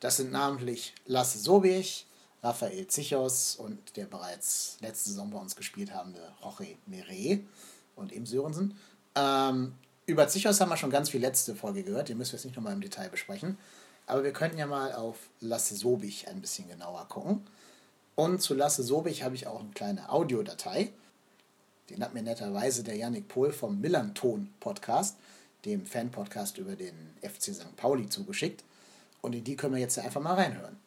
Das sind namentlich Lasse Sobich, Raphael Zichos und der bereits letzte Saison bei uns gespielt habende Roche Meret und eben Sörensen. Ähm, über Zichos haben wir schon ganz viel letzte Folge gehört, den müssen wir jetzt nicht nochmal im Detail besprechen. Aber wir könnten ja mal auf Lasse Sobich ein bisschen genauer gucken. Und zu Lasse Sobich habe ich auch eine kleine Audiodatei. Den hat mir netterweise der Yannick Pohl vom Millanton Podcast, dem Fan-Podcast über den FC St. Pauli, zugeschickt. Und in die können wir jetzt einfach mal reinhören.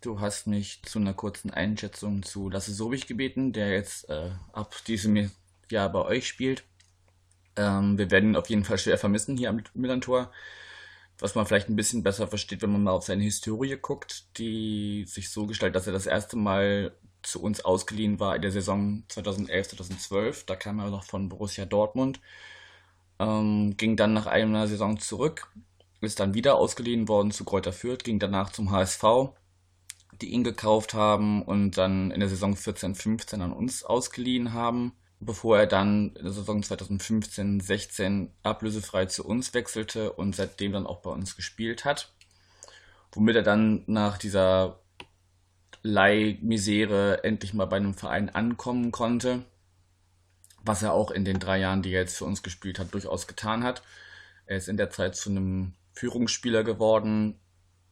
Du hast mich zu einer kurzen Einschätzung zu Lasse Sobich gebeten, der jetzt äh, ab diesem Jahr bei euch spielt. Ähm, wir werden ihn auf jeden Fall schwer vermissen hier am Millantor was man vielleicht ein bisschen besser versteht, wenn man mal auf seine Historie guckt, die sich so gestaltet, dass er das erste Mal zu uns ausgeliehen war in der Saison 2011, 2012. Da kam er noch von Borussia Dortmund, ähm, ging dann nach einer Saison zurück, ist dann wieder ausgeliehen worden zu Kräuter Fürth, ging danach zum HSV, die ihn gekauft haben und dann in der Saison 14, 15 an uns ausgeliehen haben, bevor er dann in der Saison 2015, 16 ablösefrei zu uns wechselte und seitdem dann auch bei uns gespielt hat. Womit er dann nach dieser Leihmisere endlich mal bei einem Verein ankommen konnte. Was er auch in den drei Jahren, die er jetzt für uns gespielt hat, durchaus getan hat. Er ist in der Zeit zu einem Führungsspieler geworden,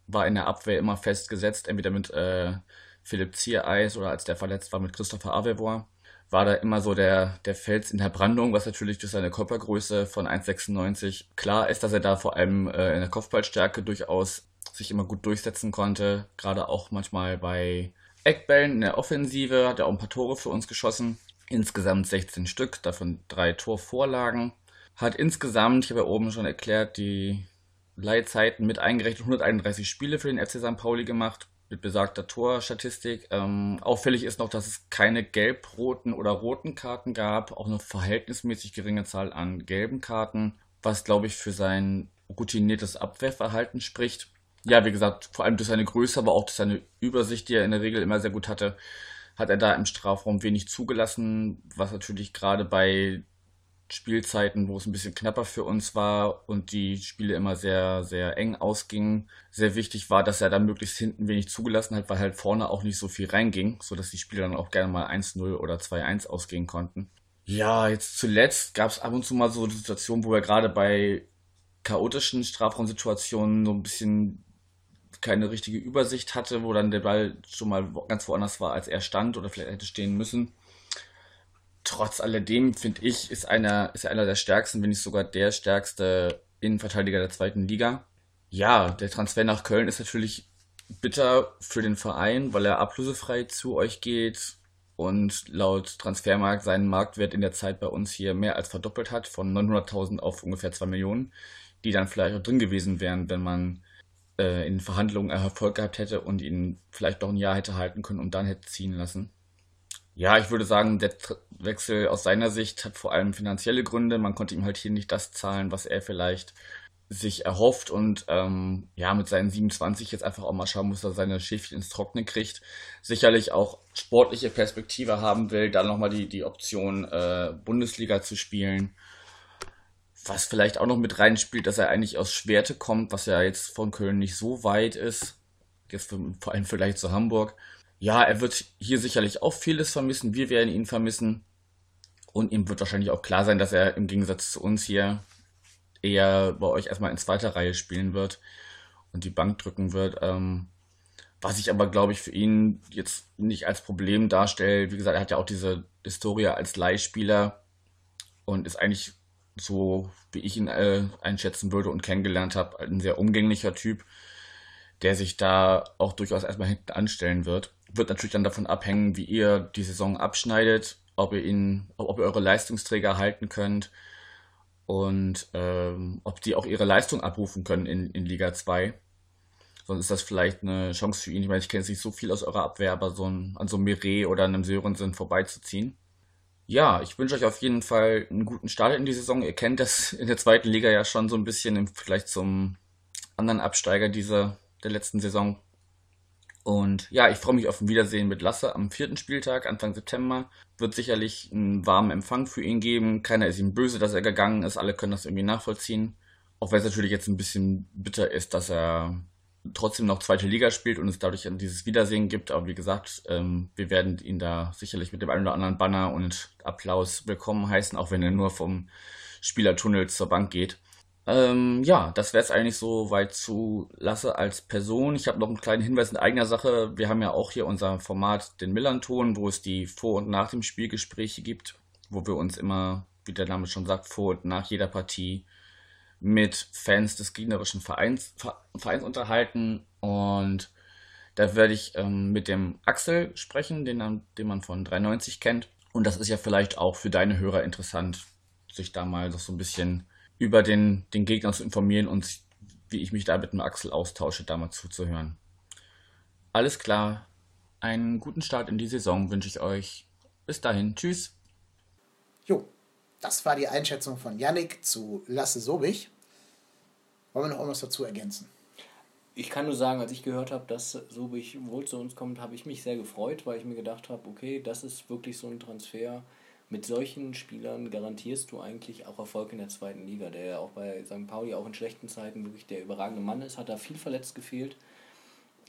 war in der Abwehr immer festgesetzt, entweder mit äh, Philipp Ziereis oder als der verletzt war mit Christopher Avevoir. War da immer so der, der Fels in der Brandung, was natürlich durch seine Körpergröße von 1,96 klar ist, dass er da vor allem äh, in der Kopfballstärke durchaus sich immer gut durchsetzen konnte. Gerade auch manchmal bei Eckbällen in der Offensive hat er auch ein paar Tore für uns geschossen. Insgesamt 16 Stück, davon drei Torvorlagen. Hat insgesamt, ich habe ja oben schon erklärt, die Leihzeiten mit eingerechnet 131 Spiele für den FC St. Pauli gemacht mit besagter Torstatistik. Ähm, auffällig ist noch, dass es keine gelb-roten oder roten Karten gab, auch eine verhältnismäßig geringe Zahl an gelben Karten, was glaube ich für sein routiniertes Abwehrverhalten spricht ja, wie gesagt, vor allem durch seine Größe, aber auch durch seine Übersicht, die er in der Regel immer sehr gut hatte, hat er da im Strafraum wenig zugelassen, was natürlich gerade bei Spielzeiten, wo es ein bisschen knapper für uns war und die Spiele immer sehr, sehr eng ausgingen, sehr wichtig war, dass er da möglichst hinten wenig zugelassen hat, weil halt vorne auch nicht so viel reinging, sodass die Spiele dann auch gerne mal 1-0 oder 2-1 ausgehen konnten. Ja, jetzt zuletzt gab es ab und zu mal so Situationen, wo er gerade bei chaotischen Strafraumsituationen so ein bisschen keine richtige Übersicht hatte, wo dann der Ball schon mal ganz woanders war, als er stand oder vielleicht hätte stehen müssen. Trotz alledem finde ich, ist einer, ist er einer der stärksten, wenn nicht sogar der stärkste Innenverteidiger der zweiten Liga. Ja, der Transfer nach Köln ist natürlich bitter für den Verein, weil er ablösefrei zu euch geht und laut Transfermarkt seinen Marktwert in der Zeit bei uns hier mehr als verdoppelt hat, von 900.000 auf ungefähr 2 Millionen, die dann vielleicht auch drin gewesen wären, wenn man äh, in Verhandlungen Erfolg gehabt hätte und ihn vielleicht doch ein Jahr hätte halten können und dann hätte ziehen lassen. Ja, ich würde sagen, der Wechsel aus seiner Sicht hat vor allem finanzielle Gründe. Man konnte ihm halt hier nicht das zahlen, was er vielleicht sich erhofft und ähm, ja, mit seinen 27 jetzt einfach auch mal schauen muss, dass er seine Schäfchen ins Trockene kriegt. Sicherlich auch sportliche Perspektive haben will, dann nochmal die, die Option, äh, Bundesliga zu spielen. Was vielleicht auch noch mit reinspielt, dass er eigentlich aus Schwerte kommt, was ja jetzt von Köln nicht so weit ist. Jetzt vor allem vielleicht zu Hamburg. Ja, er wird hier sicherlich auch vieles vermissen. Wir werden ihn vermissen. Und ihm wird wahrscheinlich auch klar sein, dass er im Gegensatz zu uns hier eher bei euch erstmal in zweiter Reihe spielen wird und die Bank drücken wird. Ähm, was ich aber, glaube ich, für ihn jetzt nicht als Problem darstellt. Wie gesagt, er hat ja auch diese Historie als Leihspieler und ist eigentlich so, wie ich ihn äh, einschätzen würde und kennengelernt habe, ein sehr umgänglicher Typ, der sich da auch durchaus erstmal hinten anstellen wird. Wird natürlich dann davon abhängen, wie ihr die Saison abschneidet, ob ihr ihn, ob ihr eure Leistungsträger halten könnt und ähm, ob die auch ihre Leistung abrufen können in, in Liga 2. Sonst ist das vielleicht eine Chance für ihn. Ich meine, ich kenne jetzt nicht so viel aus eurer Abwehr, aber so ein, an so einem Mire oder einem Sörensen vorbeizuziehen. Ja, ich wünsche euch auf jeden Fall einen guten Start in die Saison. Ihr kennt das in der zweiten Liga ja schon so ein bisschen im Vergleich zum anderen Absteiger dieser der letzten Saison. Und ja, ich freue mich auf ein Wiedersehen mit Lasse am vierten Spieltag, Anfang September. Wird sicherlich einen warmen Empfang für ihn geben. Keiner ist ihm böse, dass er gegangen ist. Alle können das irgendwie nachvollziehen. Auch wenn es natürlich jetzt ein bisschen bitter ist, dass er trotzdem noch zweite Liga spielt und es dadurch dieses Wiedersehen gibt. Aber wie gesagt, ähm, wir werden ihn da sicherlich mit dem einen oder anderen Banner und Applaus willkommen heißen, auch wenn er nur vom Spielertunnel zur Bank geht. Ähm, ja, das wäre es eigentlich so weit zu Lasse als Person. Ich habe noch einen kleinen Hinweis in eigener Sache. Wir haben ja auch hier unser Format, den Millanton, wo es die Vor- und Nach dem Spiel Gespräche gibt, wo wir uns immer, wie der Name schon sagt, vor und nach jeder Partie mit Fans des gegnerischen Vereins, Vereins unterhalten. Und da werde ich ähm, mit dem Axel sprechen, den, den man von 93 kennt. Und das ist ja vielleicht auch für deine Hörer interessant, sich da mal so ein bisschen über den, den Gegner zu informieren und wie ich mich da mit dem Axel austausche, da mal zuzuhören. Alles klar. Einen guten Start in die Saison wünsche ich euch. Bis dahin. Tschüss. Jo, das war die Einschätzung von Yannick zu Lasse Sobich. Wollen wir noch irgendwas dazu ergänzen? Ich kann nur sagen, als ich gehört habe, dass Sobich wohl zu uns kommt, habe ich mich sehr gefreut, weil ich mir gedacht habe, okay, das ist wirklich so ein Transfer, mit solchen Spielern garantierst du eigentlich auch Erfolg in der zweiten Liga, der ja auch bei St. Pauli auch in schlechten Zeiten wirklich der überragende Mann ist, hat da viel verletzt gefehlt.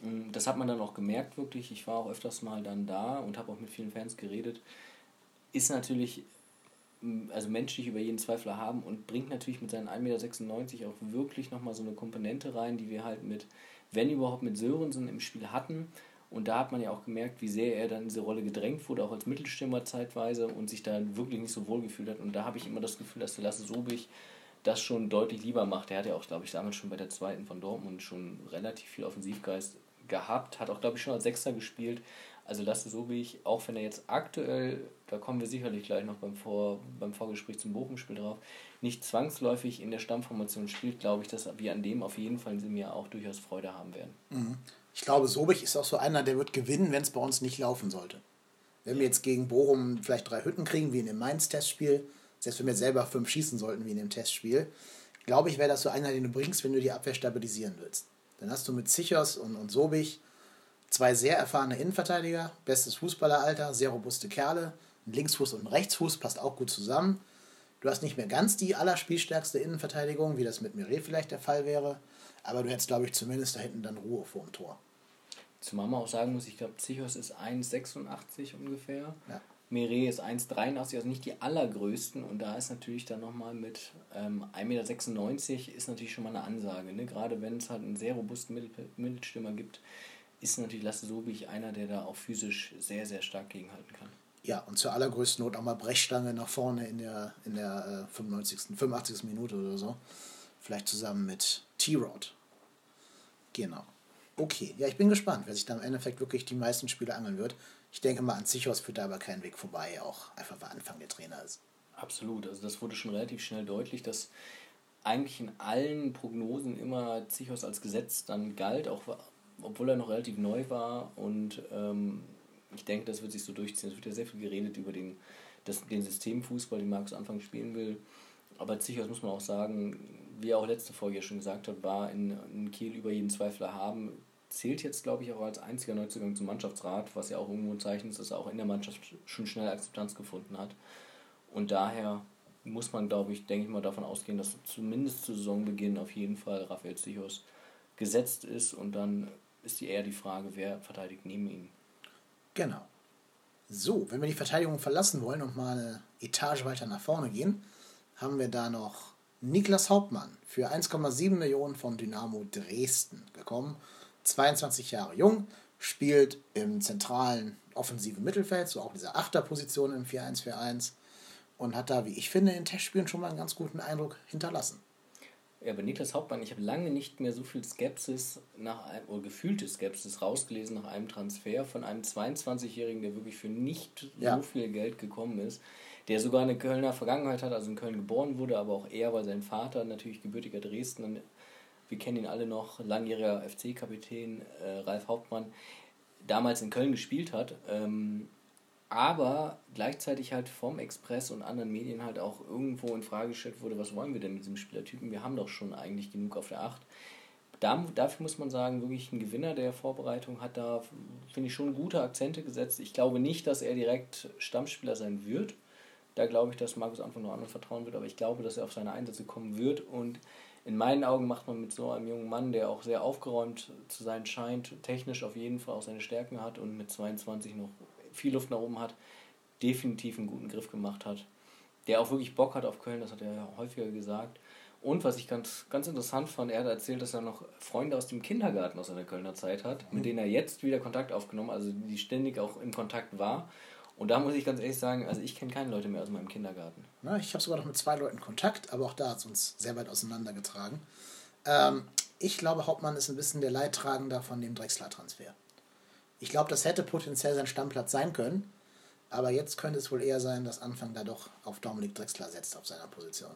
Mm, das hat man dann auch gemerkt, wirklich. Ich war auch öfters mal dann da und habe auch mit vielen Fans geredet. Ist natürlich, also menschlich über jeden Zweifel haben und bringt natürlich mit seinen 1,96 Meter auch wirklich nochmal so eine Komponente rein, die wir halt mit, wenn überhaupt, mit Sörensen im Spiel hatten und da hat man ja auch gemerkt, wie sehr er dann in diese Rolle gedrängt wurde, auch als Mittelstimmer zeitweise und sich da wirklich nicht so wohl gefühlt hat. Und da habe ich immer das Gefühl, dass der Lasse Sobich das schon deutlich lieber macht. Er hat ja auch, glaube ich, damals schon bei der zweiten von Dortmund schon relativ viel Offensivgeist gehabt, hat auch, glaube ich, schon als Sechster gespielt. Also Lasse Sobich, auch wenn er jetzt aktuell, da kommen wir sicherlich gleich noch beim, Vor, beim Vorgespräch zum Bochum-Spiel drauf, nicht zwangsläufig in der Stammformation spielt, glaube ich, dass wir an dem auf jeden Fall in diesem Jahr auch durchaus Freude haben werden. Mhm. Ich glaube, Sobich ist auch so einer, der wird gewinnen, wenn es bei uns nicht laufen sollte. Wenn wir jetzt gegen Bochum vielleicht drei Hütten kriegen, wie in dem Mainz-Testspiel, selbst wenn wir selber fünf schießen sollten, wie in dem Testspiel, glaube ich, wäre das so einer, den du bringst, wenn du die Abwehr stabilisieren willst. Dann hast du mit Zichos und, und Sobich zwei sehr erfahrene Innenverteidiger, bestes Fußballeralter, sehr robuste Kerle. Ein Linksfuß und ein Rechtsfuß passt auch gut zusammen. Du hast nicht mehr ganz die allerspielstärkste Innenverteidigung, wie das mit Mireille vielleicht der Fall wäre. Aber du hättest, glaube ich, zumindest da hinten dann Ruhe vor dem Tor. Zumal man auch sagen muss, ich glaube, Zichos ist 1,86 ungefähr. Ja. Mire ist 1,83, also nicht die allergrößten. Und da ist natürlich dann nochmal mit ähm, 1,96 Meter ist natürlich schon mal eine Ansage. Ne? Gerade wenn es halt einen sehr robusten Mittel Mittelstimmer gibt, ist natürlich Lasse Sobich einer, der da auch physisch sehr, sehr stark gegenhalten kann. Ja, und zur allergrößten Not auch mal Brechstange nach vorne in der, in der äh, 95., 85. Minute oder so. Vielleicht zusammen mit T-Rod. Genau. Okay, ja, ich bin gespannt, wer sich da im Endeffekt wirklich die meisten Spiele angeln wird. Ich denke mal, an Zichos führt da aber keinen Weg vorbei, auch einfach weil Anfang der Trainer ist. Absolut, also das wurde schon relativ schnell deutlich, dass eigentlich in allen Prognosen immer Zichos als Gesetz dann galt, auch obwohl er noch relativ neu war. Und ähm, ich denke, das wird sich so durchziehen. Es wird ja sehr viel geredet über den, das, den Systemfußball, den Markus Anfang spielen will. Aber Zichos muss man auch sagen, wie er auch letzte Folge ja schon gesagt hat, war in, in Kiel über jeden Zweifel erhaben. Zählt jetzt, glaube ich, auch als einziger Neuzugang zum Mannschaftsrat, was ja auch irgendwo ein Zeichen ist, dass er auch in der Mannschaft schon schnell Akzeptanz gefunden hat. Und daher muss man, glaube ich, denke ich mal davon ausgehen, dass zumindest zu Saisonbeginn auf jeden Fall Raphael Zichos gesetzt ist und dann ist die eher die Frage, wer verteidigt neben ihm. Genau. So, wenn wir die Verteidigung verlassen wollen und mal eine Etage weiter nach vorne gehen, haben wir da noch Niklas Hauptmann für 1,7 Millionen von Dynamo Dresden gekommen. 22 Jahre jung, spielt im zentralen offensiven Mittelfeld, so auch diese Achterposition im 4-1-4-1 und hat da, wie ich finde, in Testspielen schon mal einen ganz guten Eindruck hinterlassen. Ja, bei Niklas Hauptmann, ich habe lange nicht mehr so viel Skepsis nach einem, oder gefühlte Skepsis rausgelesen nach einem Transfer von einem 22-Jährigen, der wirklich für nicht ja. so viel Geld gekommen ist, der sogar eine Kölner Vergangenheit hat, also in Köln geboren wurde, aber auch er, weil sein Vater natürlich gebürtiger Dresden, wir kennen ihn alle noch, langjähriger FC-Kapitän äh, Ralf Hauptmann, damals in Köln gespielt hat. Ähm, aber gleichzeitig halt vom Express und anderen Medien halt auch irgendwo in Frage gestellt wurde, was wollen wir denn mit diesem Spielertypen? Wir haben doch schon eigentlich genug auf der Acht. Da, dafür muss man sagen, wirklich ein Gewinner der Vorbereitung hat da, finde ich, schon gute Akzente gesetzt. Ich glaube nicht, dass er direkt Stammspieler sein wird. Da glaube ich, dass Markus Anfang noch anderen vertrauen wird, aber ich glaube, dass er auf seine Einsätze kommen wird. Und in meinen Augen macht man mit so einem jungen Mann, der auch sehr aufgeräumt zu sein scheint, technisch auf jeden Fall auch seine Stärken hat und mit 22 noch viel Luft nach oben hat, definitiv einen guten Griff gemacht hat. Der auch wirklich Bock hat auf Köln, das hat er ja häufiger gesagt. Und was ich ganz, ganz interessant fand, er hat erzählt, dass er noch Freunde aus dem Kindergarten aus seiner Kölner Zeit hat, mhm. mit denen er jetzt wieder Kontakt aufgenommen, also die ständig auch in Kontakt war. Und da muss ich ganz ehrlich sagen, also ich kenne keine Leute mehr aus meinem Kindergarten. Na, ich habe sogar noch mit zwei Leuten Kontakt, aber auch da hat es uns sehr weit auseinandergetragen. Ähm, ich glaube, Hauptmann ist ein bisschen der Leidtragender von dem Drexler-Transfer. Ich glaube, das hätte potenziell sein Stammplatz sein können. Aber jetzt könnte es wohl eher sein, dass Anfang da doch auf Dominik Drexler setzt auf seiner Position.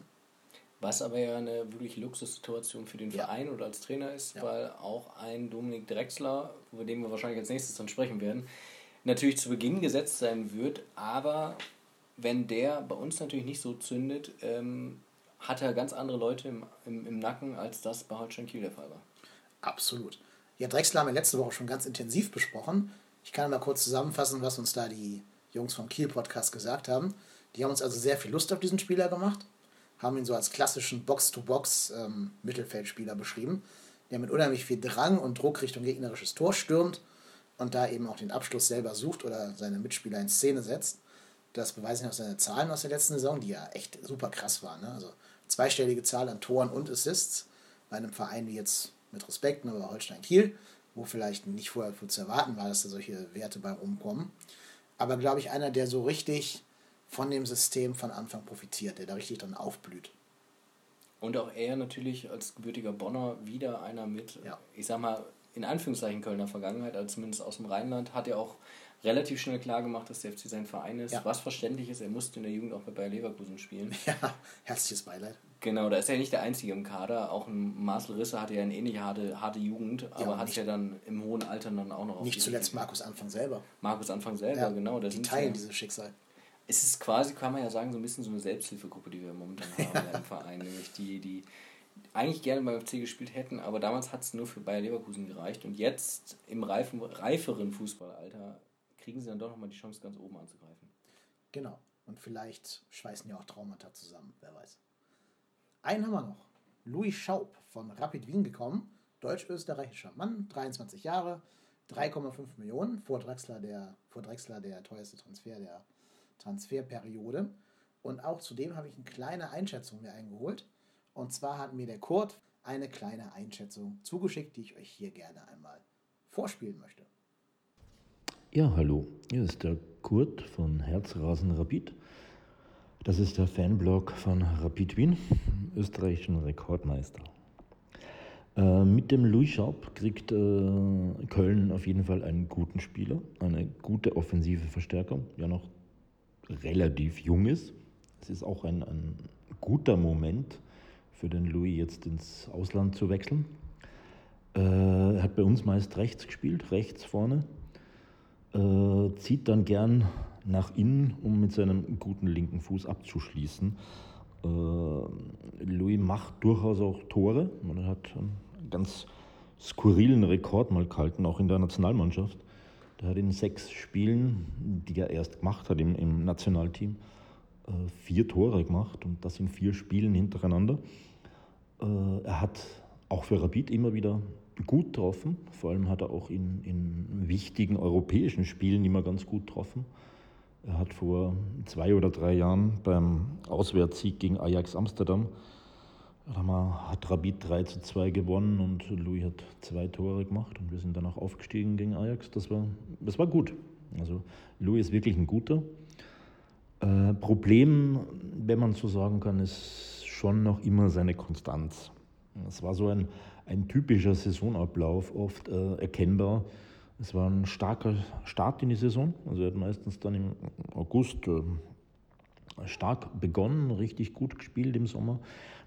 Was aber ja eine wirklich Luxussituation für den ja. Verein oder als Trainer ist, ja. weil auch ein Dominik Drexler, über den wir wahrscheinlich als nächstes dann sprechen werden, natürlich zu Beginn gesetzt sein wird. Aber wenn der bei uns natürlich nicht so zündet, ähm, hat er ganz andere Leute im, im, im Nacken, als das bei Holstein Kiel der Fall war. Absolut. Ja, Drexler haben wir letzte Woche schon ganz intensiv besprochen. Ich kann mal kurz zusammenfassen, was uns da die Jungs vom Kiel-Podcast gesagt haben. Die haben uns also sehr viel Lust auf diesen Spieler gemacht, haben ihn so als klassischen Box-to-Box-Mittelfeldspieler ähm, beschrieben, der mit unheimlich viel Drang und Druck Richtung gegnerisches Tor stürmt und da eben auch den Abschluss selber sucht oder seine Mitspieler in Szene setzt. Das beweisen auch seine Zahlen aus der letzten Saison, die ja echt super krass waren. Ne? Also zweistellige Zahl an Toren und Assists bei einem Verein wie jetzt mit Respekt, ne, aber Holstein Kiel, wo vielleicht nicht vorher zu erwarten war, dass da solche Werte bei rumkommen. Aber glaube ich, einer, der so richtig von dem System von Anfang profitiert, der da richtig dran aufblüht. Und auch er natürlich als gebürtiger Bonner wieder einer mit, ja. ich sag mal, in Anführungszeichen Kölner Vergangenheit, also zumindest aus dem Rheinland, hat er auch relativ schnell klar gemacht, dass der FC sein Verein ist. Ja. Was verständlich ist, er musste in der Jugend auch bei Bayer Leverkusen spielen. Ja, herzliches Beileid. Genau, da ist er nicht der Einzige im Kader. Auch ein Marcel Risse hatte ja eine ähnlich harte, harte Jugend, aber ja, hat es ja dann im hohen Alter dann auch noch Nicht zuletzt Markus Anfang selber. Markus Anfang selber, ja, genau. die teilen ja, dieses Schicksal. Es ist quasi, kann man ja sagen, so ein bisschen so eine Selbsthilfegruppe, die wir momentan haben im Verein. Nämlich die, die eigentlich gerne beim FC gespielt hätten, aber damals hat es nur für Bayer Leverkusen gereicht. Und jetzt im reifen, reiferen Fußballalter kriegen sie dann doch nochmal die Chance, ganz oben anzugreifen. Genau. Und vielleicht schweißen ja auch Traumata zusammen, wer weiß. Einen haben wir noch. Louis Schaub von Rapid Wien gekommen. Deutsch-österreichischer Mann, 23 Jahre, 3,5 Millionen. Vor Drexler, der, vor Drexler der teuerste Transfer der Transferperiode. Und auch zudem habe ich eine kleine Einschätzung mir eingeholt. Und zwar hat mir der Kurt eine kleine Einschätzung zugeschickt, die ich euch hier gerne einmal vorspielen möchte. Ja, hallo, hier ist der Kurt von Herzrasen Rapid. Das ist der Fanblog von Rapid Wien, österreichischen Rekordmeister. Äh, mit dem Louis Schaub kriegt äh, Köln auf jeden Fall einen guten Spieler, eine gute offensive Verstärkung, der noch relativ jung ist. Es ist auch ein, ein guter Moment für den Louis jetzt ins Ausland zu wechseln. Äh, er hat bei uns meist rechts gespielt, rechts vorne. Zieht dann gern nach innen, um mit seinem guten linken Fuß abzuschließen. Äh, Louis macht durchaus auch Tore. Man hat einen ganz skurrilen Rekord mal gehalten, auch in der Nationalmannschaft. Der hat in sechs Spielen, die er erst gemacht hat im, im Nationalteam, äh, vier Tore gemacht und das in vier Spielen hintereinander. Äh, er hat auch für Rapid immer wieder gut getroffen. Vor allem hat er auch in, in wichtigen europäischen Spielen immer ganz gut getroffen. Er hat vor zwei oder drei Jahren beim Auswärtssieg gegen Ajax Amsterdam hat Rabid 3 zu 2 gewonnen und Louis hat zwei Tore gemacht und wir sind danach aufgestiegen gegen Ajax. Das war, das war gut. Also Louis ist wirklich ein guter. Äh, Problem, wenn man so sagen kann, ist schon noch immer seine Konstanz. Es war so ein, ein typischer Saisonablauf, oft äh, erkennbar. Es war ein starker Start in die Saison. Also er hat meistens dann im August äh, stark begonnen, richtig gut gespielt im Sommer.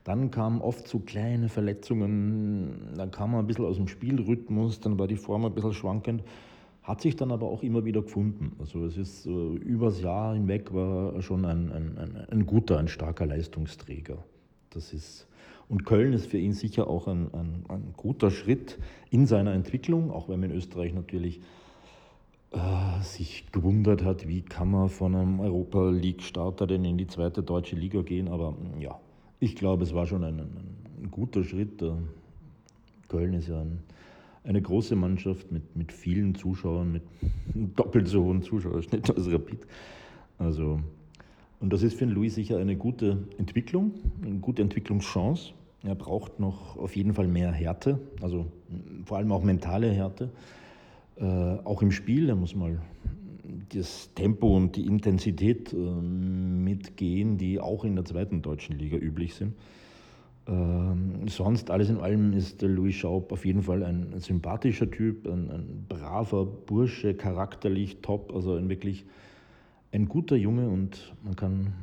Dann kamen oft so kleine Verletzungen, dann kam er ein bisschen aus dem Spielrhythmus, dann war die Form ein bisschen schwankend, hat sich dann aber auch immer wieder gefunden. Also es ist äh, übers Jahr hinweg war schon ein, ein, ein, ein, guter, ein starker Leistungsträger. Das ist, und Köln ist für ihn sicher auch ein, ein, ein guter Schritt in seiner Entwicklung, auch wenn man in Österreich natürlich äh, sich gewundert hat, wie kann man von einem Europa League-Starter denn in die zweite deutsche Liga gehen. Aber ja, ich glaube, es war schon ein, ein guter Schritt. Köln ist ja ein, eine große Mannschaft mit, mit vielen Zuschauern, mit doppelt so hohen Zuschauerschnitt als Rapid. Also, und das ist für den Louis sicher eine gute Entwicklung, eine gute Entwicklungschance. Er braucht noch auf jeden Fall mehr Härte, also vor allem auch mentale Härte. Äh, auch im Spiel, er muss mal das Tempo und die Intensität äh, mitgehen, die auch in der zweiten deutschen Liga üblich sind. Ähm, sonst alles in allem ist der Louis Schaub auf jeden Fall ein, sympathischer Typ, ein, ein, braver Bursche, charakterlich top, also ein wirklich ein guter Junge und man kann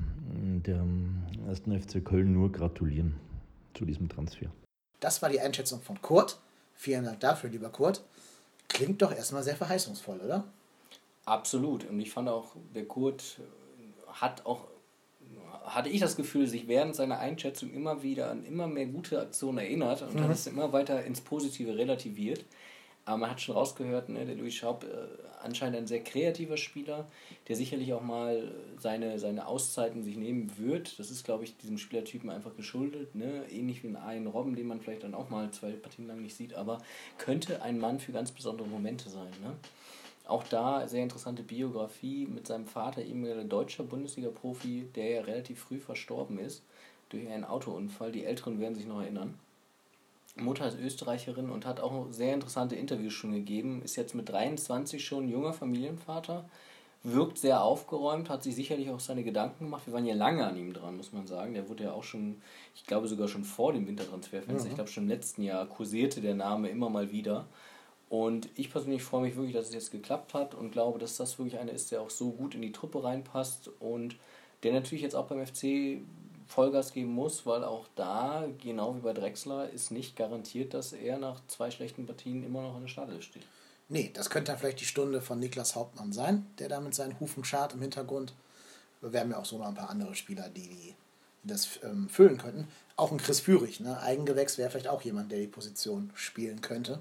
dem ersten FC Köln nur gratulieren zu diesem Transfer. Das war die Einschätzung von Kurt. Vielen Dank dafür, lieber Kurt. Klingt doch erstmal sehr verheißungsvoll, oder? Absolut. Und ich fand auch, der Kurt hat auch, hatte ich das Gefühl, sich während seiner Einschätzung immer wieder an immer mehr gute Aktionen erinnert und mhm. hat es immer weiter ins Positive relativiert. Aber man hat schon rausgehört, ne, der Louis Schaub äh, anscheinend ein sehr kreativer Spieler, der sicherlich auch mal seine, seine Auszeiten sich nehmen wird. Das ist, glaube ich, diesem Spielertypen einfach geschuldet. Ne? Ähnlich wie einen Robben, den man vielleicht dann auch mal zwei Partien lang nicht sieht, aber könnte ein Mann für ganz besondere Momente sein. Ne? Auch da sehr interessante Biografie mit seinem Vater, ehemaliger deutscher Bundesliga-Profi, der ja relativ früh verstorben ist durch einen Autounfall. Die Älteren werden sich noch erinnern. Mutter ist Österreicherin und hat auch sehr interessante Interviews schon gegeben. Ist jetzt mit 23 schon junger Familienvater, wirkt sehr aufgeräumt, hat sich sicherlich auch seine Gedanken gemacht. Wir waren ja lange an ihm dran, muss man sagen. Der wurde ja auch schon, ich glaube sogar schon vor dem Wintertransferfenster, ja. ich glaube schon im letzten Jahr kursierte der Name immer mal wieder. Und ich persönlich freue mich wirklich, dass es jetzt geklappt hat und glaube, dass das wirklich einer ist, der auch so gut in die Truppe reinpasst und der natürlich jetzt auch beim FC Vollgas geben muss, weil auch da, genau wie bei Drexler, ist nicht garantiert, dass er nach zwei schlechten Partien immer noch in der Startelf steht. Nee, das könnte dann vielleicht die Stunde von Niklas Hauptmann sein, der da mit seinen Hufen schart im Hintergrund. Wir haben ja auch so noch ein paar andere Spieler, die, die das ähm, füllen könnten. Auch ein Chris Führig, ne? Eigengewächs wäre vielleicht auch jemand, der die Position spielen könnte.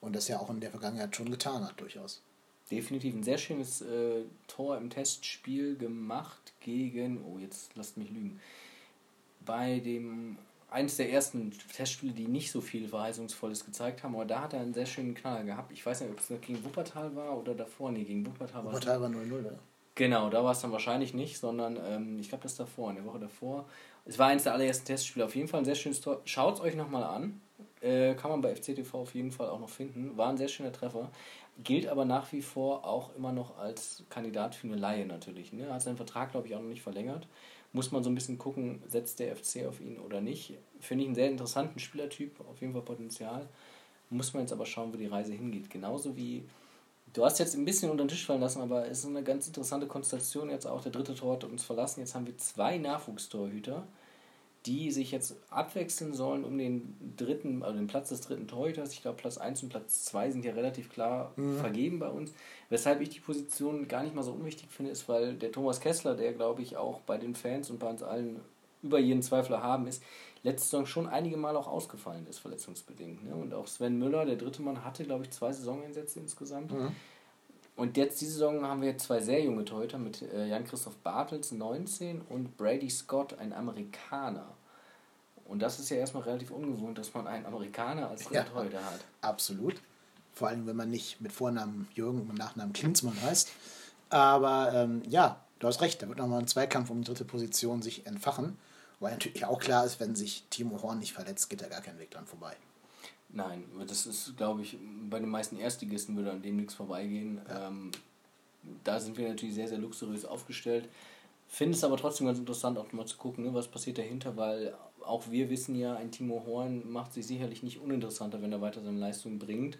Und das ja auch in der Vergangenheit schon getan hat, durchaus. Definitiv ein sehr schönes äh, Tor im Testspiel gemacht gegen, oh, jetzt lasst mich lügen, bei dem, eines der ersten Testspiele, die nicht so viel Verheißungsvolles gezeigt haben, aber da hat er einen sehr schönen Knaller gehabt. Ich weiß nicht, ob es gegen Wuppertal war oder davor, nee, gegen Wuppertal war Wuppertal war 0-0, oder? Genau, da war es dann wahrscheinlich nicht, sondern ähm, ich glaube, das davor, in der Woche davor. Es war eines der allerersten Testspiele, auf jeden Fall ein sehr schönes Tor. Schaut es euch nochmal an. Äh, kann man bei FCTV auf jeden Fall auch noch finden. War ein sehr schöner Treffer. Gilt aber nach wie vor auch immer noch als Kandidat für eine Laie natürlich. Ne? Hat seinen Vertrag, glaube ich, auch noch nicht verlängert. muss man so ein bisschen gucken, setzt der FC auf ihn oder nicht. Finde ich einen sehr interessanten Spielertyp, auf jeden Fall Potenzial. Muss man jetzt aber schauen, wo die Reise hingeht. Genauso wie, du hast jetzt ein bisschen unter den Tisch fallen lassen, aber es ist eine ganz interessante Konstellation jetzt auch. Der dritte Tor hat uns verlassen. Jetzt haben wir zwei Nachwuchstorhüter die sich jetzt abwechseln sollen um den dritten, also den Platz des dritten Torhüters. Ich glaube, Platz 1 und Platz 2 sind ja relativ klar mhm. vergeben bei uns. Weshalb ich die Position gar nicht mal so unwichtig finde, ist, weil der Thomas Kessler, der glaube ich auch bei den Fans und bei uns allen über jeden Zweifler haben ist, letzte Saison schon einige Mal auch ausgefallen ist, verletzungsbedingt. Ne? Und auch Sven Müller, der dritte Mann, hatte, glaube ich, zwei Saisoneinsätze insgesamt. Mhm. Und jetzt diese Saison haben wir zwei sehr junge Torhüter mit äh, Jan-Christoph Bartels, 19, und Brady Scott, ein Amerikaner. Und das ist ja erstmal relativ ungewohnt, dass man einen Amerikaner als ja, Torhüter hat. Absolut. Vor allem, wenn man nicht mit Vornamen Jürgen und mit Nachnamen Klinsmann heißt. Aber ähm, ja, du hast recht, da wird nochmal ein Zweikampf um die dritte Position sich entfachen. Weil natürlich auch klar ist, wenn sich Timo Horn nicht verletzt, geht da gar kein Weg dran vorbei. Nein, das ist, glaube ich, bei den meisten Erstligisten würde an dem nichts vorbeigehen. Ja. Ähm, da sind wir natürlich sehr, sehr luxuriös aufgestellt. Finde es aber trotzdem ganz interessant, auch mal zu gucken, ne, was passiert dahinter, weil auch wir wissen ja, ein Timo Horn macht sich sicherlich nicht uninteressanter, wenn er weiter seine Leistung bringt.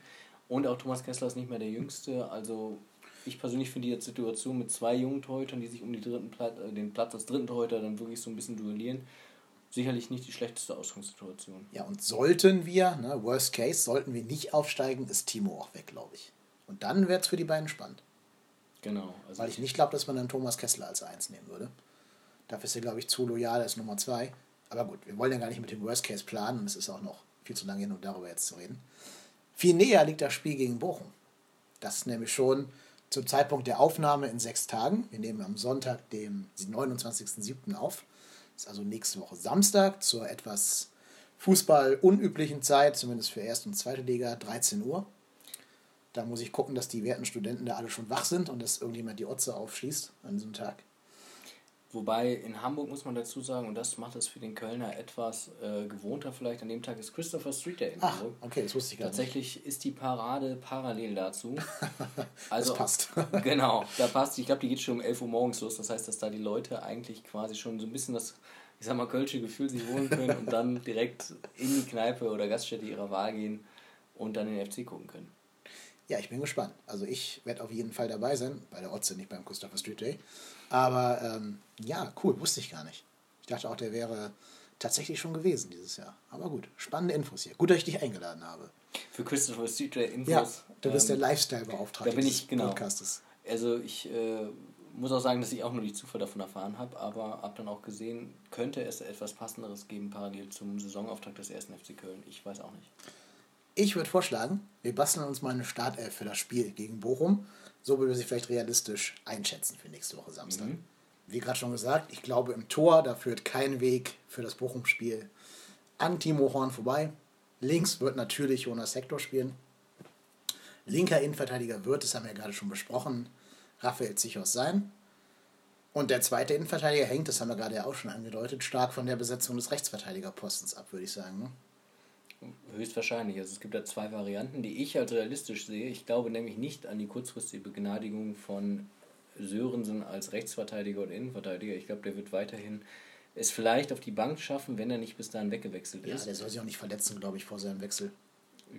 Und auch Thomas Kessler ist nicht mehr der Jüngste. Also ich persönlich finde die Situation mit zwei jungen Torhütern, die sich um die dritten Platz, äh, den Platz als dritten Torhüter dann wirklich so ein bisschen duellieren, sicherlich nicht die schlechteste Ausgangssituation. Ja, und sollten wir, ne, worst case, sollten wir nicht aufsteigen, ist Timo auch weg, glaube ich. Und dann wird es für die beiden spannend. Genau. Also Weil ich nicht glaube, dass man dann Thomas Kessler als Eins nehmen würde. Dafür ist er, glaube ich, zu loyal als Nummer zwei. Aber gut, wir wollen ja gar nicht mit dem Worst Case planen und es ist auch noch viel zu lange hin, um darüber jetzt zu reden. Viel näher liegt das Spiel gegen Bochum. Das ist nämlich schon zum Zeitpunkt der Aufnahme in sechs Tagen. Wir nehmen am Sonntag, dem 29.07. auf. Ist also nächste Woche Samstag zur etwas Fußball-unüblichen Zeit, zumindest für erste und zweite Liga, 13 Uhr. Da muss ich gucken, dass die werten Studenten da alle schon wach sind und dass irgendjemand die Otze aufschließt an diesem Tag. Wobei in Hamburg muss man dazu sagen, und das macht es für den Kölner etwas äh, gewohnter vielleicht, an dem Tag ist Christopher Street Day in Ach, Hamburg. okay, das wusste ich gar Tatsächlich nicht. ist die Parade parallel dazu. Also, das passt. genau, da passt. Ich glaube, die geht schon um 11 Uhr morgens los. Das heißt, dass da die Leute eigentlich quasi schon so ein bisschen das, ich sag mal, kölsche Gefühl sich holen können und dann direkt in die Kneipe oder Gaststätte ihrer Wahl gehen und dann den FC gucken können. Ja, ich bin gespannt. Also ich werde auf jeden Fall dabei sein, bei der Otze, nicht beim Christopher Street Day. Aber ähm, ja, cool, wusste ich gar nicht. Ich dachte auch, der wäre tatsächlich schon gewesen dieses Jahr. Aber gut, spannende Infos hier. Gut, dass ich dich eingeladen habe. Für Christopher Street Day Infos. Ja, du bist ähm, der Lifestyle-Beauftragte da bin ich, genau. Podcastes. Also ich äh, muss auch sagen, dass ich auch nur die Zufall davon erfahren habe, aber habe dann auch gesehen, könnte es etwas Passenderes geben parallel zum Saisonauftakt des ersten FC Köln. Ich weiß auch nicht. Ich würde vorschlagen, wir basteln uns mal eine Startelf für das Spiel gegen Bochum. So würde sie vielleicht realistisch einschätzen für nächste Woche Samstag. Mhm. Wie gerade schon gesagt, ich glaube im Tor, da führt kein Weg für das Bochum-Spiel an Timo Horn vorbei. Links wird natürlich Jonas Hector spielen. Linker Innenverteidiger wird, das haben wir ja gerade schon besprochen, Raphael Zichos sein. Und der zweite Innenverteidiger hängt, das haben wir gerade ja auch schon angedeutet, stark von der Besetzung des Rechtsverteidigerpostens ab, würde ich sagen. Höchstwahrscheinlich. Also es gibt da zwei Varianten, die ich als realistisch sehe. Ich glaube nämlich nicht an die kurzfristige Begnadigung von Sörensen als Rechtsverteidiger oder Innenverteidiger. Ich glaube, der wird weiterhin es vielleicht auf die Bank schaffen, wenn er nicht bis dahin weggewechselt ist. Ja, der soll sich auch nicht verletzen, glaube ich, vor seinem Wechsel.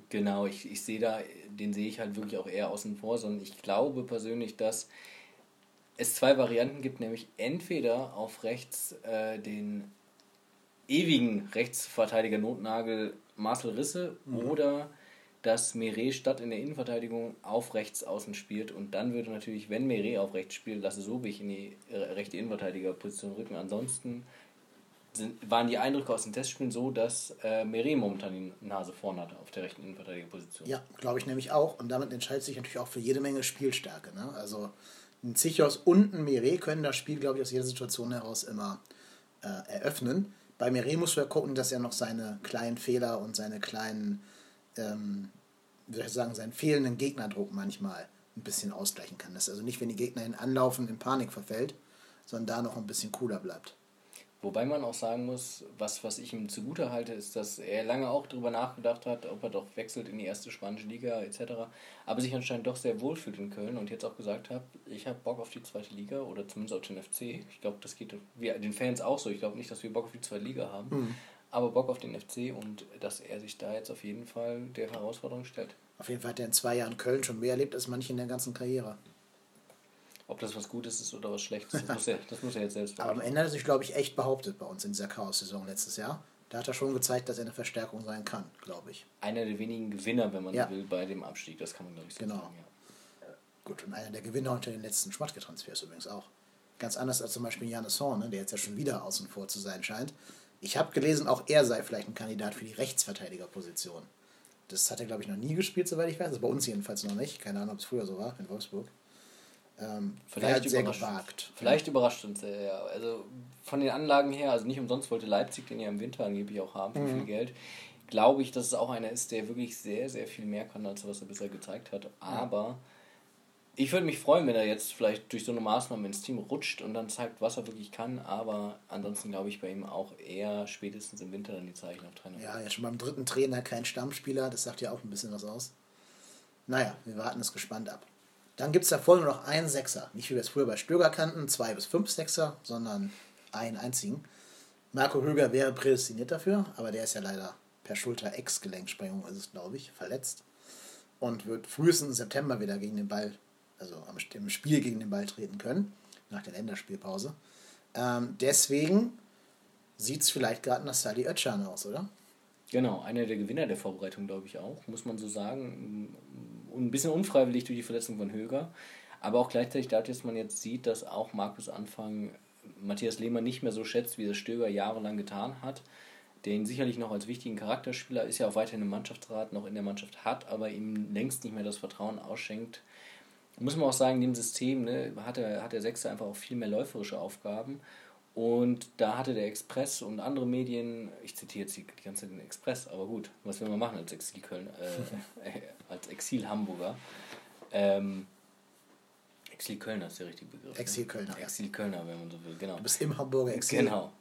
Genau, ich, ich sehe da, den sehe ich halt wirklich auch eher außen vor, sondern ich glaube persönlich, dass es zwei Varianten gibt, nämlich entweder auf rechts äh, den ewigen Rechtsverteidiger Notnagel Marcel Risse mhm. oder dass Meret statt in der Innenverteidigung auf rechts außen spielt und dann würde natürlich, wenn Meret auf rechts spielt, lasse Sobich in die rechte Innenverteidigerposition rücken. Ansonsten sind, waren die Eindrücke aus den Testspielen so, dass äh, Meret momentan die Nase vorn hatte auf der rechten Innenverteidigerposition. Ja, glaube ich nämlich auch. Und damit entscheidet sich natürlich auch für jede Menge Spielstärke. Ne? Also ein Zichos und ein Meret können das Spiel, glaube ich, aus jeder Situation heraus immer äh, eröffnen. Bei Meret du ja gucken, dass er noch seine kleinen Fehler und seine kleinen, ähm, wie ich sagen, seinen fehlenden Gegnerdruck manchmal ein bisschen ausgleichen kann. Dass also nicht, wenn die Gegner ihn anlaufen, in Panik verfällt, sondern da noch ein bisschen cooler bleibt. Wobei man auch sagen muss, was, was ich ihm zugute halte, ist, dass er lange auch darüber nachgedacht hat, ob er doch wechselt in die erste spanische Liga etc. Aber sich anscheinend doch sehr wohl fühlt in Köln und jetzt auch gesagt hat, ich habe Bock auf die zweite Liga oder zumindest auf den FC. Ich glaube, das geht wir, den Fans auch so. Ich glaube nicht, dass wir Bock auf die zweite Liga haben, mhm. aber Bock auf den FC und dass er sich da jetzt auf jeden Fall der Herausforderung stellt. Auf jeden Fall hat er in zwei Jahren Köln schon mehr erlebt als manche in der ganzen Karriere. Ob das was Gutes ist oder was Schlechtes, das muss er, das muss er jetzt selbst Aber am Ende hat er sich, glaube ich, echt behauptet bei uns in dieser Chaos-Saison letztes Jahr. Da hat er schon gezeigt, dass er eine Verstärkung sein kann, glaube ich. Einer der wenigen Gewinner, wenn man ja. will, bei dem Abstieg, das kann man, glaube ich, so genau. sagen. Ja. Gut, und einer der Gewinner unter den letzten Schmatke-Transfers übrigens auch. Ganz anders als zum Beispiel Janis Horn, ne, der jetzt ja schon wieder außen vor zu sein scheint. Ich habe gelesen, auch er sei vielleicht ein Kandidat für die Rechtsverteidigerposition. Das hat er, glaube ich, noch nie gespielt, soweit ich weiß. Also bei uns jedenfalls noch nicht. Keine Ahnung, ob es früher so war in Wolfsburg. Ähm, vielleicht sehr gewagt. Vielleicht überrascht uns er, ja. Also von den Anlagen her, also nicht umsonst wollte Leipzig den ja im Winter angeblich auch haben für mhm. viel Geld. Glaube ich, dass es auch einer ist, der wirklich sehr, sehr viel mehr kann, als was er bisher gezeigt hat. Aber ich würde mich freuen, wenn er jetzt vielleicht durch so eine Maßnahme ins Team rutscht und dann zeigt, was er wirklich kann. Aber ansonsten glaube ich bei ihm auch eher spätestens im Winter dann die Zeichen auf Trainer. Ja, ja, schon beim dritten Trainer kein Stammspieler, das sagt ja auch ein bisschen was aus. Naja, wir warten es gespannt ab. Dann gibt es da vorne noch einen Sechser. Nicht wie wir es früher bei Stöger kannten, zwei bis fünf Sechser, sondern einen einzigen. Marco Höger wäre prädestiniert dafür, aber der ist ja leider per Schulter-Ex-Gelenksprengung, ist es glaube ich, verletzt. Und wird frühestens im September wieder gegen den Ball, also im Spiel gegen den Ball treten können, nach der Länderspielpause. Ähm, deswegen sieht es vielleicht gerade nach Sally Özcan aus, oder? Genau, einer der Gewinner der Vorbereitung, glaube ich auch, muss man so sagen ein bisschen unfreiwillig durch die Verletzung von Höger. Aber auch gleichzeitig dadurch, dass man jetzt sieht, dass auch Markus Anfang Matthias Lehmann nicht mehr so schätzt, wie das Stöger jahrelang getan hat. Der ihn sicherlich noch als wichtigen Charakterspieler ist ja auch weiterhin im Mannschaftsrat noch in der Mannschaft hat, aber ihm längst nicht mehr das Vertrauen ausschenkt. Muss man auch sagen, in dem System ne, hat, er, hat der Sechste einfach auch viel mehr läuferische Aufgaben. Und da hatte der Express und andere Medien, ich zitiere jetzt die, die ganze Zeit den Express, aber gut, was will man machen als Exil-Köln, äh, als Exil-Hamburger? Ähm, Exil-Kölner ist der richtige Begriff. Exil-Kölner. Ne? Exil-Kölner, wenn man so will, genau. Du bist im Hamburger Exil. Genau.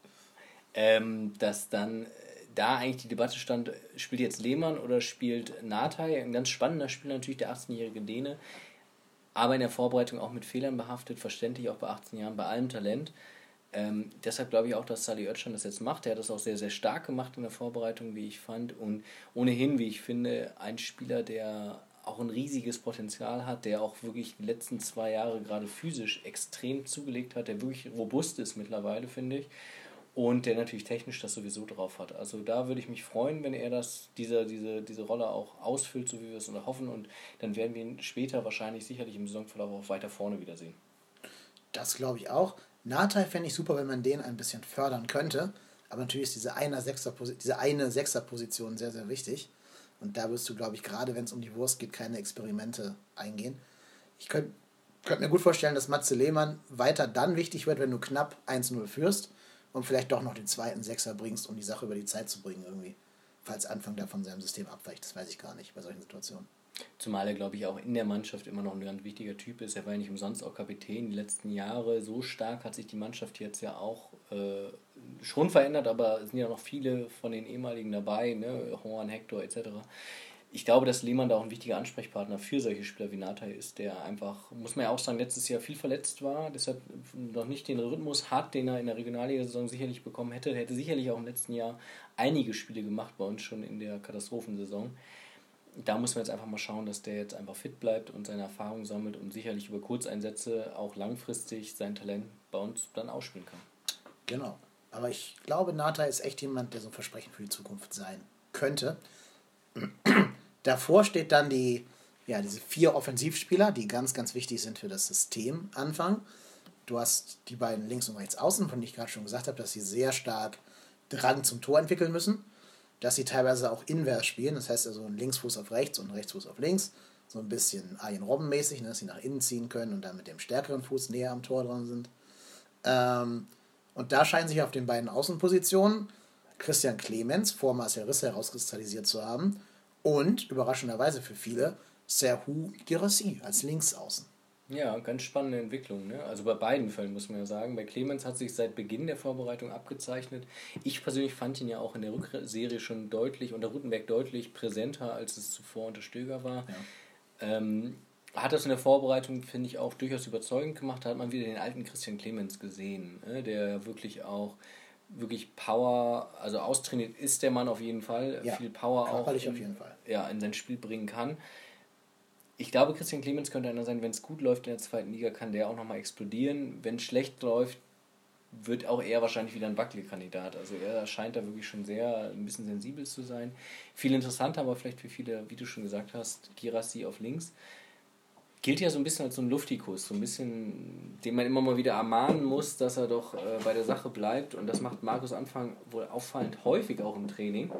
Ähm, dass dann äh, da eigentlich die Debatte stand, spielt jetzt Lehmann oder spielt Natai? Ein ganz spannender Spieler natürlich, der 18-jährige Däne, aber in der Vorbereitung auch mit Fehlern behaftet, verständlich auch bei 18 Jahren, bei allem Talent. Ähm, deshalb glaube ich auch, dass Sally Oetschan das jetzt macht. Er hat das auch sehr, sehr stark gemacht in der Vorbereitung, wie ich fand. Und ohnehin, wie ich finde, ein Spieler, der auch ein riesiges Potenzial hat, der auch wirklich die letzten zwei Jahre gerade physisch extrem zugelegt hat, der wirklich robust ist mittlerweile, finde ich. Und der natürlich technisch das sowieso drauf hat. Also da würde ich mich freuen, wenn er das, diese, diese, diese Rolle auch ausfüllt, so wie wir es hoffen. Und dann werden wir ihn später wahrscheinlich sicherlich im Saisonverlauf auch weiter vorne wiedersehen. Das glaube ich auch. Nahtei fände ich super, wenn man den ein bisschen fördern könnte. Aber natürlich ist diese eine, Sechser, diese eine Sechserposition sehr, sehr wichtig. Und da wirst du, glaube ich, gerade wenn es um die Wurst geht, keine Experimente eingehen. Ich könnte könnt mir gut vorstellen, dass Matze Lehmann weiter dann wichtig wird, wenn du knapp 1-0 führst und vielleicht doch noch den zweiten Sechser bringst, um die Sache über die Zeit zu bringen irgendwie. Falls Anfang da von seinem System abweicht, das weiß ich gar nicht bei solchen Situationen. Zumal er, glaube ich, auch in der Mannschaft immer noch ein ganz wichtiger Typ ist. Er war ja nicht umsonst auch Kapitän die letzten Jahre. So stark hat sich die Mannschaft jetzt ja auch äh, schon verändert, aber es sind ja noch viele von den ehemaligen dabei, ne? Horn, Hector etc. Ich glaube, dass Lehmann da auch ein wichtiger Ansprechpartner für solche Spieler wie Natay ist, der einfach, muss man ja auch sagen, letztes Jahr viel verletzt war, deshalb noch nicht den Rhythmus hat, den er in der Regionalliga-Saison sicherlich bekommen hätte. Er hätte sicherlich auch im letzten Jahr einige Spiele gemacht bei uns schon in der Katastrophensaison da muss man jetzt einfach mal schauen, dass der jetzt einfach fit bleibt und seine Erfahrung sammelt und sicherlich über Kurzeinsätze auch langfristig sein Talent bei uns dann ausspielen kann. Genau. Aber ich glaube, Nata ist echt jemand, der so ein Versprechen für die Zukunft sein könnte. Davor steht dann die, ja, diese vier Offensivspieler, die ganz, ganz wichtig sind für das System Anfang. Du hast die beiden links und rechts außen, von denen ich gerade schon gesagt habe, dass sie sehr stark Drang zum Tor entwickeln müssen dass sie teilweise auch invers spielen, das heißt also ein Linksfuß auf rechts und ein Rechtsfuß auf links, so ein bisschen Arjen Robben mäßig, ne, dass sie nach innen ziehen können und dann mit dem stärkeren Fuß näher am Tor dran sind. Ähm, und da scheinen sich auf den beiden Außenpositionen Christian Clemens vor Marcel Risse herauskristallisiert zu haben und überraschenderweise für viele Serhu Girassi als Linksaußen. Ja, ganz spannende Entwicklung. Ne? Also bei beiden Fällen muss man ja sagen. Bei Clemens hat sich seit Beginn der Vorbereitung abgezeichnet. Ich persönlich fand ihn ja auch in der Rückserie schon deutlich, unter Rutenberg deutlich präsenter, als es zuvor unter Stöger war. Ja. Ähm, hat das in der Vorbereitung, finde ich, auch durchaus überzeugend gemacht. Da hat man wieder den alten Christian Clemens gesehen, ne? der wirklich auch wirklich Power, also austrainiert ist der Mann auf jeden Fall, ja, viel Power auch in, auf jeden Fall. Ja, in sein Spiel bringen kann. Ich glaube, Christian Clemens könnte einer sein, wenn es gut läuft in der zweiten Liga, kann der auch nochmal explodieren. Wenn es schlecht läuft, wird auch er wahrscheinlich wieder ein Buckley-Kandidat. Also er scheint da wirklich schon sehr ein bisschen sensibel zu sein. Viel interessanter, aber vielleicht für viele, wie du schon gesagt hast, Girassi auf links gilt ja so ein bisschen als so ein Luftikus, so ein bisschen, den man immer mal wieder ermahnen muss, dass er doch äh, bei der Sache bleibt. Und das macht Markus Anfang wohl auffallend häufig auch im Training.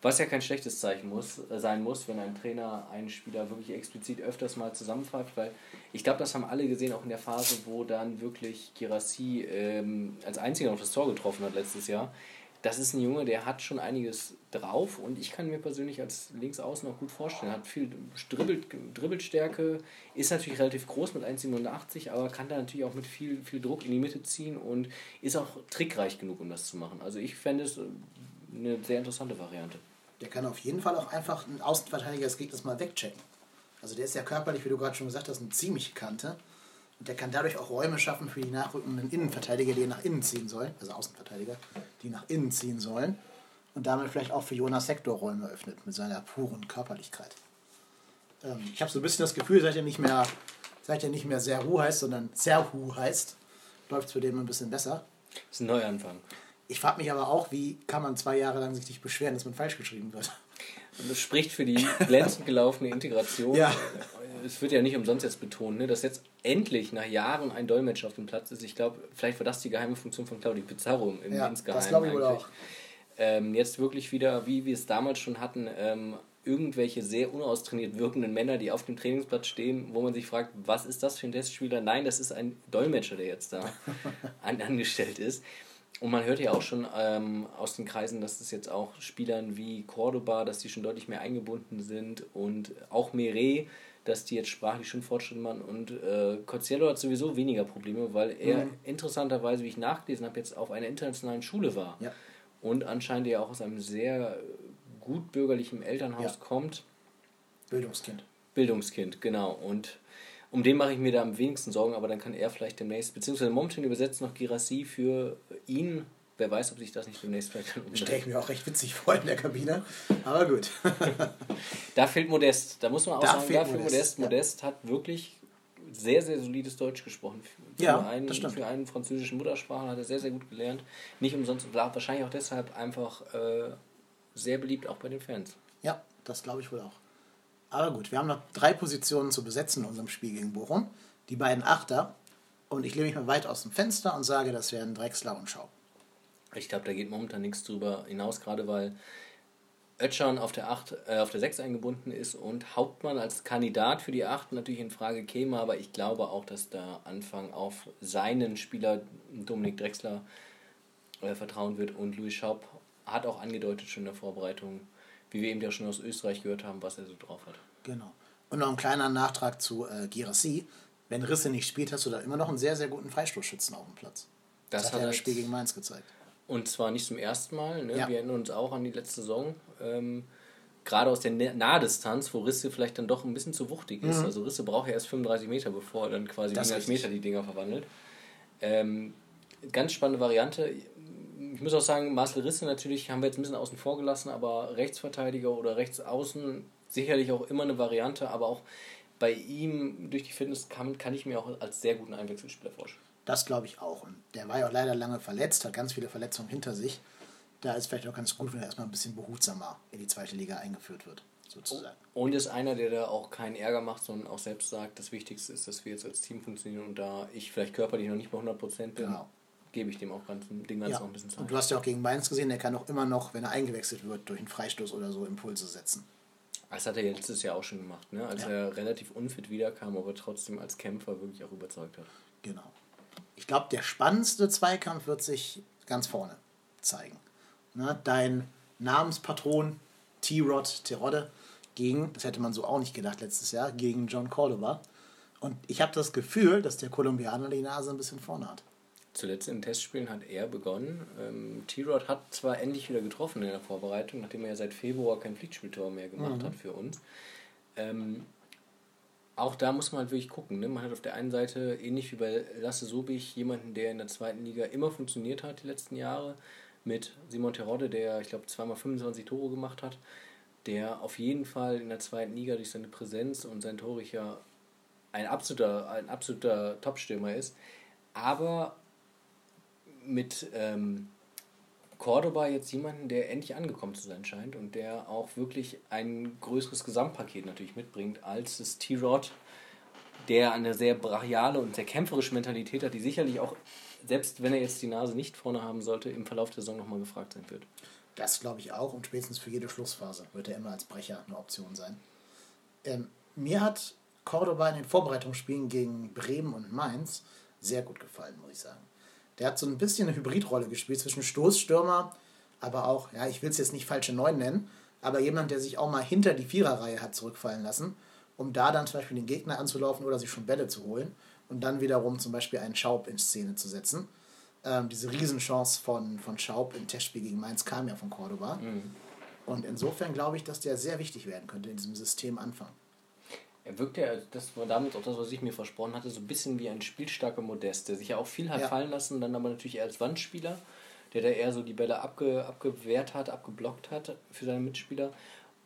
Was ja kein schlechtes Zeichen muss, äh, sein muss, wenn ein Trainer einen Spieler wirklich explizit öfters mal zusammenpfeift, weil ich glaube, das haben alle gesehen, auch in der Phase, wo dann wirklich Girassi ähm, als einziger noch das Tor getroffen hat letztes Jahr das ist ein Junge, der hat schon einiges drauf und ich kann mir persönlich als Linksaußen auch gut vorstellen. Hat viel Dribbelt, Dribbelstärke, ist natürlich relativ groß mit 1,87, aber kann da natürlich auch mit viel, viel Druck in die Mitte ziehen und ist auch trickreich genug, um das zu machen. Also ich fände es eine sehr interessante Variante. Der kann auf jeden Fall auch einfach einen Außenverteidiger des Gegners mal wegchecken. Also der ist ja körperlich, wie du gerade schon gesagt hast, eine ziemliche Kante. Und der kann dadurch auch Räume schaffen für die nachrückenden Innenverteidiger, die nach innen ziehen sollen, also Außenverteidiger, die nach innen ziehen sollen. Und damit vielleicht auch für Jonas Sektor Räume öffnet mit seiner puren Körperlichkeit. Ähm, ich habe so ein bisschen das Gefühl, seit er nicht mehr, seit er nicht mehr Serhu heißt, sondern Serhu heißt, läuft es für den ein bisschen besser. Das ist ein Neuanfang. Ich frage mich aber auch, wie kann man zwei Jahre lang sich nicht beschweren, dass man falsch geschrieben wird. Und das spricht für die glänzend gelaufene Integration. Ja es wird ja nicht umsonst jetzt betont, ne, dass jetzt endlich nach Jahren ein Dolmetscher auf dem Platz ist. Ich glaube, vielleicht war das die geheime Funktion von Claudio Pizarro im ja, insgeheim das glaube ich wohl auch. Ähm, jetzt wirklich wieder, wie wir es damals schon hatten, ähm, irgendwelche sehr unaustrainiert wirkenden Männer, die auf dem Trainingsplatz stehen, wo man sich fragt, was ist das für ein Testspieler? Nein, das ist ein Dolmetscher, der jetzt da an, angestellt ist. Und man hört ja auch schon ähm, aus den Kreisen, dass es jetzt auch Spielern wie Cordoba, dass die schon deutlich mehr eingebunden sind und auch Meret, dass die jetzt sprachlich schon Fortschritte machen. Und äh, Coziello hat sowieso weniger Probleme, weil er mhm. interessanterweise, wie ich nachgelesen habe, jetzt auf einer internationalen Schule war. Ja. Und anscheinend ja auch aus einem sehr gut bürgerlichen Elternhaus ja. kommt. Bildungskind. Bildungskind, genau. Und um den mache ich mir da am wenigsten Sorgen, aber dann kann er vielleicht demnächst, beziehungsweise momentan übersetzt noch Girassi für ihn Wer weiß, ob sich das nicht demnächst vielleicht dann umstellt. Stelle ich mir auch recht witzig vor in der Kabine. Aber gut. da fehlt Modest. Da muss man auch da sagen, fehlt da fehlt Modest. Modest, ja. Modest hat wirklich sehr, sehr solides Deutsch gesprochen. Für, ja, einen, für einen französischen Muttersprachler hat er sehr, sehr gut gelernt. Nicht umsonst, wahrscheinlich auch deshalb einfach äh, sehr beliebt auch bei den Fans. Ja, das glaube ich wohl auch. Aber gut, wir haben noch drei Positionen zu besetzen in unserem Spiel gegen Bochum. Die beiden Achter. Und ich lehne mich mal weit aus dem Fenster und sage, das wären Drechsler und Schau. Ich glaube, da geht momentan nichts drüber hinaus, gerade weil Ötschan auf der 8, äh, auf der 6 eingebunden ist und Hauptmann als Kandidat für die 8 natürlich in Frage käme, aber ich glaube auch, dass da Anfang auf seinen Spieler Dominik Drexler äh, vertrauen wird und Louis Schaub hat auch angedeutet schon in der Vorbereitung, wie wir eben ja schon aus Österreich gehört haben, was er so drauf hat. Genau. Und noch ein kleiner Nachtrag zu äh, Girassi. Wenn Risse nicht spielt, hast du da immer noch einen sehr, sehr guten Freistoßschützen auf dem Platz. Das, das hat, er das Spiel gegen Mainz gezeigt. Und zwar nicht zum ersten Mal. Ne? Ja. Wir erinnern uns auch an die letzte Saison. Ähm, gerade aus der Nahdistanz, wo Risse vielleicht dann doch ein bisschen zu wuchtig ist. Mhm. Also Risse braucht ja erst 35 Meter, bevor er dann quasi das wie Meter die Dinger verwandelt. Ähm, ganz spannende Variante. Ich muss auch sagen, Marcel Risse natürlich haben wir jetzt ein bisschen außen vor gelassen, aber Rechtsverteidiger oder Rechtsaußen sicherlich auch immer eine Variante, aber auch bei ihm durch die Fitness kann, kann ich mir auch als sehr guten Einwechselspieler vorstellen. Das glaube ich auch. Und der war ja auch leider lange verletzt, hat ganz viele Verletzungen hinter sich. Da ist vielleicht auch ganz gut, wenn er erstmal ein bisschen behutsamer in die zweite Liga eingeführt wird, sozusagen. Und ist einer, der da auch keinen Ärger macht, sondern auch selbst sagt, das Wichtigste ist, dass wir jetzt als Team funktionieren und da ich vielleicht körperlich noch nicht bei 100% bin, genau. Gebe ich dem auch ganz, dem Ganzen ja. noch ein bisschen Zeit. Und du hast ja auch gegen Mainz gesehen, der kann auch immer noch, wenn er eingewechselt wird, durch einen Freistoß oder so Impulse setzen. Das hat er letztes Jahr auch schon gemacht, ne? als ja. er relativ unfit wiederkam, aber trotzdem als Kämpfer wirklich auch überzeugt hat. Genau ich glaube, der spannendste Zweikampf wird sich ganz vorne zeigen. Ne? Dein Namenspatron T-Rod Terodde gegen, das hätte man so auch nicht gedacht letztes Jahr, gegen John Cordova. Und ich habe das Gefühl, dass der Kolumbianer die Nase ein bisschen vorne hat. Zuletzt in den Testspielen hat er begonnen. Ähm, T-Rod hat zwar endlich wieder getroffen in der Vorbereitung, nachdem er ja seit Februar kein Pflichtspieltor mehr gemacht Mhm. hat für uns. Ähm, auch da muss man halt wirklich gucken. Ne? Man hat auf der einen Seite, ähnlich wie bei Lasse Sobich, jemanden, der in der zweiten Liga immer funktioniert hat die letzten Jahre, mit Simon Terodde, der, ich glaube, zweimal 25 Tore gemacht hat, der auf jeden Fall in der zweiten Liga durch seine Präsenz und sein Torrichter ein absoluter, ein absoluter Topstürmer ist. Aber mit ähm, Cordoba jetzt jemanden, der endlich angekommen zu sein scheint und der auch wirklich ein größeres Gesamtpaket natürlich mitbringt als das T-Rod, der eine sehr brachiale und sehr kämpferische Mentalität hat, die sicherlich auch, selbst wenn er jetzt die Nase nicht vorne haben sollte, im Verlauf der Saison nochmal gefragt sein wird. Das glaube ich auch und spätestens für jede Schlussphase wird er immer als Brecher eine Option sein. Ähm, mir hat Cordoba in den Vorbereitungsspielen gegen Bremen und Mainz sehr gut gefallen, muss ich sagen. Der hat so ein bisschen eine Hybridrolle gespielt zwischen Stoßstürmer, aber auch, ja, ich will es jetzt nicht falsche Neun nennen, aber jemand, der sich auch mal hinter die Viererreihe hat zurückfallen lassen, um da dann zum Beispiel den Gegner anzulaufen oder sich schon Bälle zu holen und dann wiederum zum Beispiel einen Schaub in Szene zu setzen. Ähm, diese Riesenchance von, von Schaub im Testspiel gegen Mainz kam ja von Cordoba. Und insofern glaube ich, dass der sehr wichtig werden könnte in diesem System Anfang. Er wirkt ja, das war damals auch das, was ich mir versprochen hatte, so ein bisschen wie ein spielstarker Modest, der sich ja auch viel hat Ja. fallen lassen, dann aber natürlich eher als Wandspieler, der da eher so die Bälle abge, abgewehrt hat, abgeblockt hat für seine Mitspieler.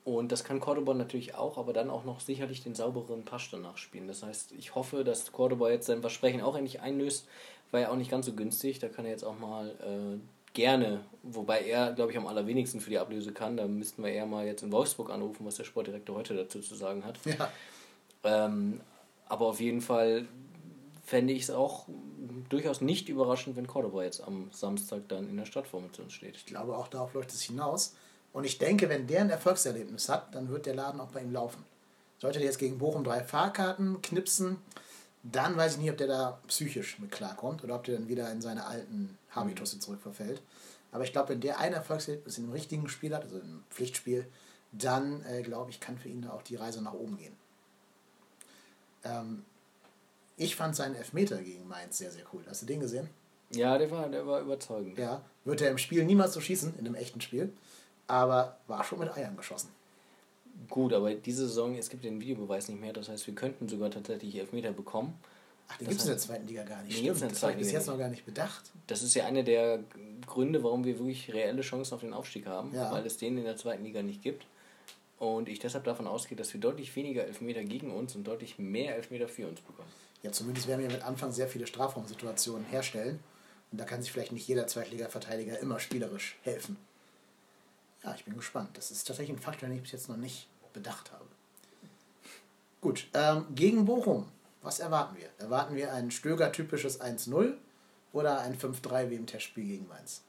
Und das kann Cordoba natürlich auch, aber dann auch noch sicherlich den sauberen Pasch danach spielen. Das heißt, ich hoffe, dass Cordoba jetzt sein Versprechen auch endlich einlöst, war ja auch nicht ganz so günstig. Da kann er jetzt auch mal äh, gerne, wobei er, glaube ich, am allerwenigsten für die Ablöse kann. Da müssten wir eher mal jetzt in Wolfsburg anrufen, was der Sportdirektor heute dazu zu sagen hat. Ja, Ähm, aber auf jeden Fall fände ich es auch durchaus nicht überraschend, wenn Cordoba jetzt am Samstag dann in der Stadtformation steht. ich glaube auch darauf läuft es hinaus. Und ich denke, wenn der ein Erfolgserlebnis hat, dann wird der Laden auch bei ihm laufen. Sollte der jetzt gegen Bochum drei Fahrkarten knipsen, dann weiß ich nicht, ob der da psychisch mit klarkommt oder ob der dann wieder in seine alten Habitusse zurückverfällt. Aber ich glaube, wenn der ein Erfolgserlebnis in einem richtigen Spiel hat, also im Pflichtspiel, dann äh, glaube ich, kann für ihn da auch die Reise nach oben gehen. Ähm, ich fand seinen Elfmeter gegen Mainz sehr, sehr cool. Hast du den gesehen? Ja, der war, der war überzeugend. Ja, wird er im Spiel niemals so schießen, in einem echten Spiel. Aber war schon mit Eiern geschossen. Gut, aber diese Saison, es gibt den Videobeweis nicht mehr, das heißt, wir könnten sogar tatsächlich Elfmeter bekommen. Ach, den gibt es in der zweiten Liga gar nicht. Stimmt, das habe ich bis jetzt noch gar nicht bedacht. Das ist ja einer der Gründe, warum wir wirklich reelle Chancen auf den Aufstieg haben, Ja. weil es den in der zweiten Liga nicht gibt. Und ich deshalb davon ausgehe, dass wir deutlich weniger Elfmeter gegen uns und deutlich mehr Elfmeter für uns bekommen. Ja, zumindest werden wir mit Anfang sehr viele Strafraumsituationen herstellen. Und da kann sich vielleicht nicht jeder Zweitliga-Verteidiger immer spielerisch helfen. Ja, ich bin gespannt. Das ist tatsächlich ein Faktor, den ich bis jetzt noch nicht bedacht habe. Gut, ähm, gegen Bochum. Was erwarten wir? Erwarten wir ein Stöger-typisches 1-0 oder ein 5-3 wie im Testspiel gegen Mainz?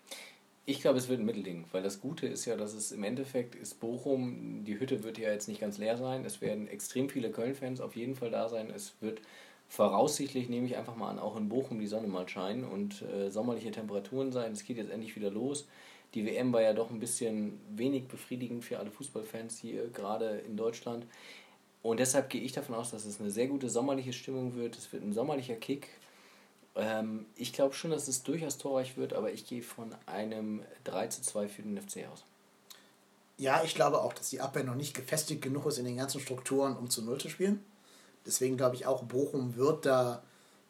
Ich glaube, es wird ein Mittelding, weil das Gute ist ja, dass es im Endeffekt ist Bochum, die Hütte wird ja jetzt nicht ganz leer sein. Es werden extrem viele Köln-Fans auf jeden Fall da sein. Es wird voraussichtlich, nehme ich einfach mal an, auch in Bochum die Sonne mal scheinen und äh, sommerliche Temperaturen sein. Es geht jetzt endlich wieder los. Die WM war ja doch ein bisschen wenig befriedigend für alle Fußballfans hier, gerade in Deutschland. Und deshalb gehe ich davon aus, dass es eine sehr gute sommerliche Stimmung wird. Es wird ein sommerlicher Kick. Ähm, ich glaube schon, dass es durchaus torreich wird, aber ich gehe von einem 3 zu 2 für den FC aus. Ja, ich glaube auch, dass die Abwehr noch nicht gefestigt genug ist in den ganzen Strukturen, um zu Null zu spielen. Deswegen glaube ich auch, Bochum wird da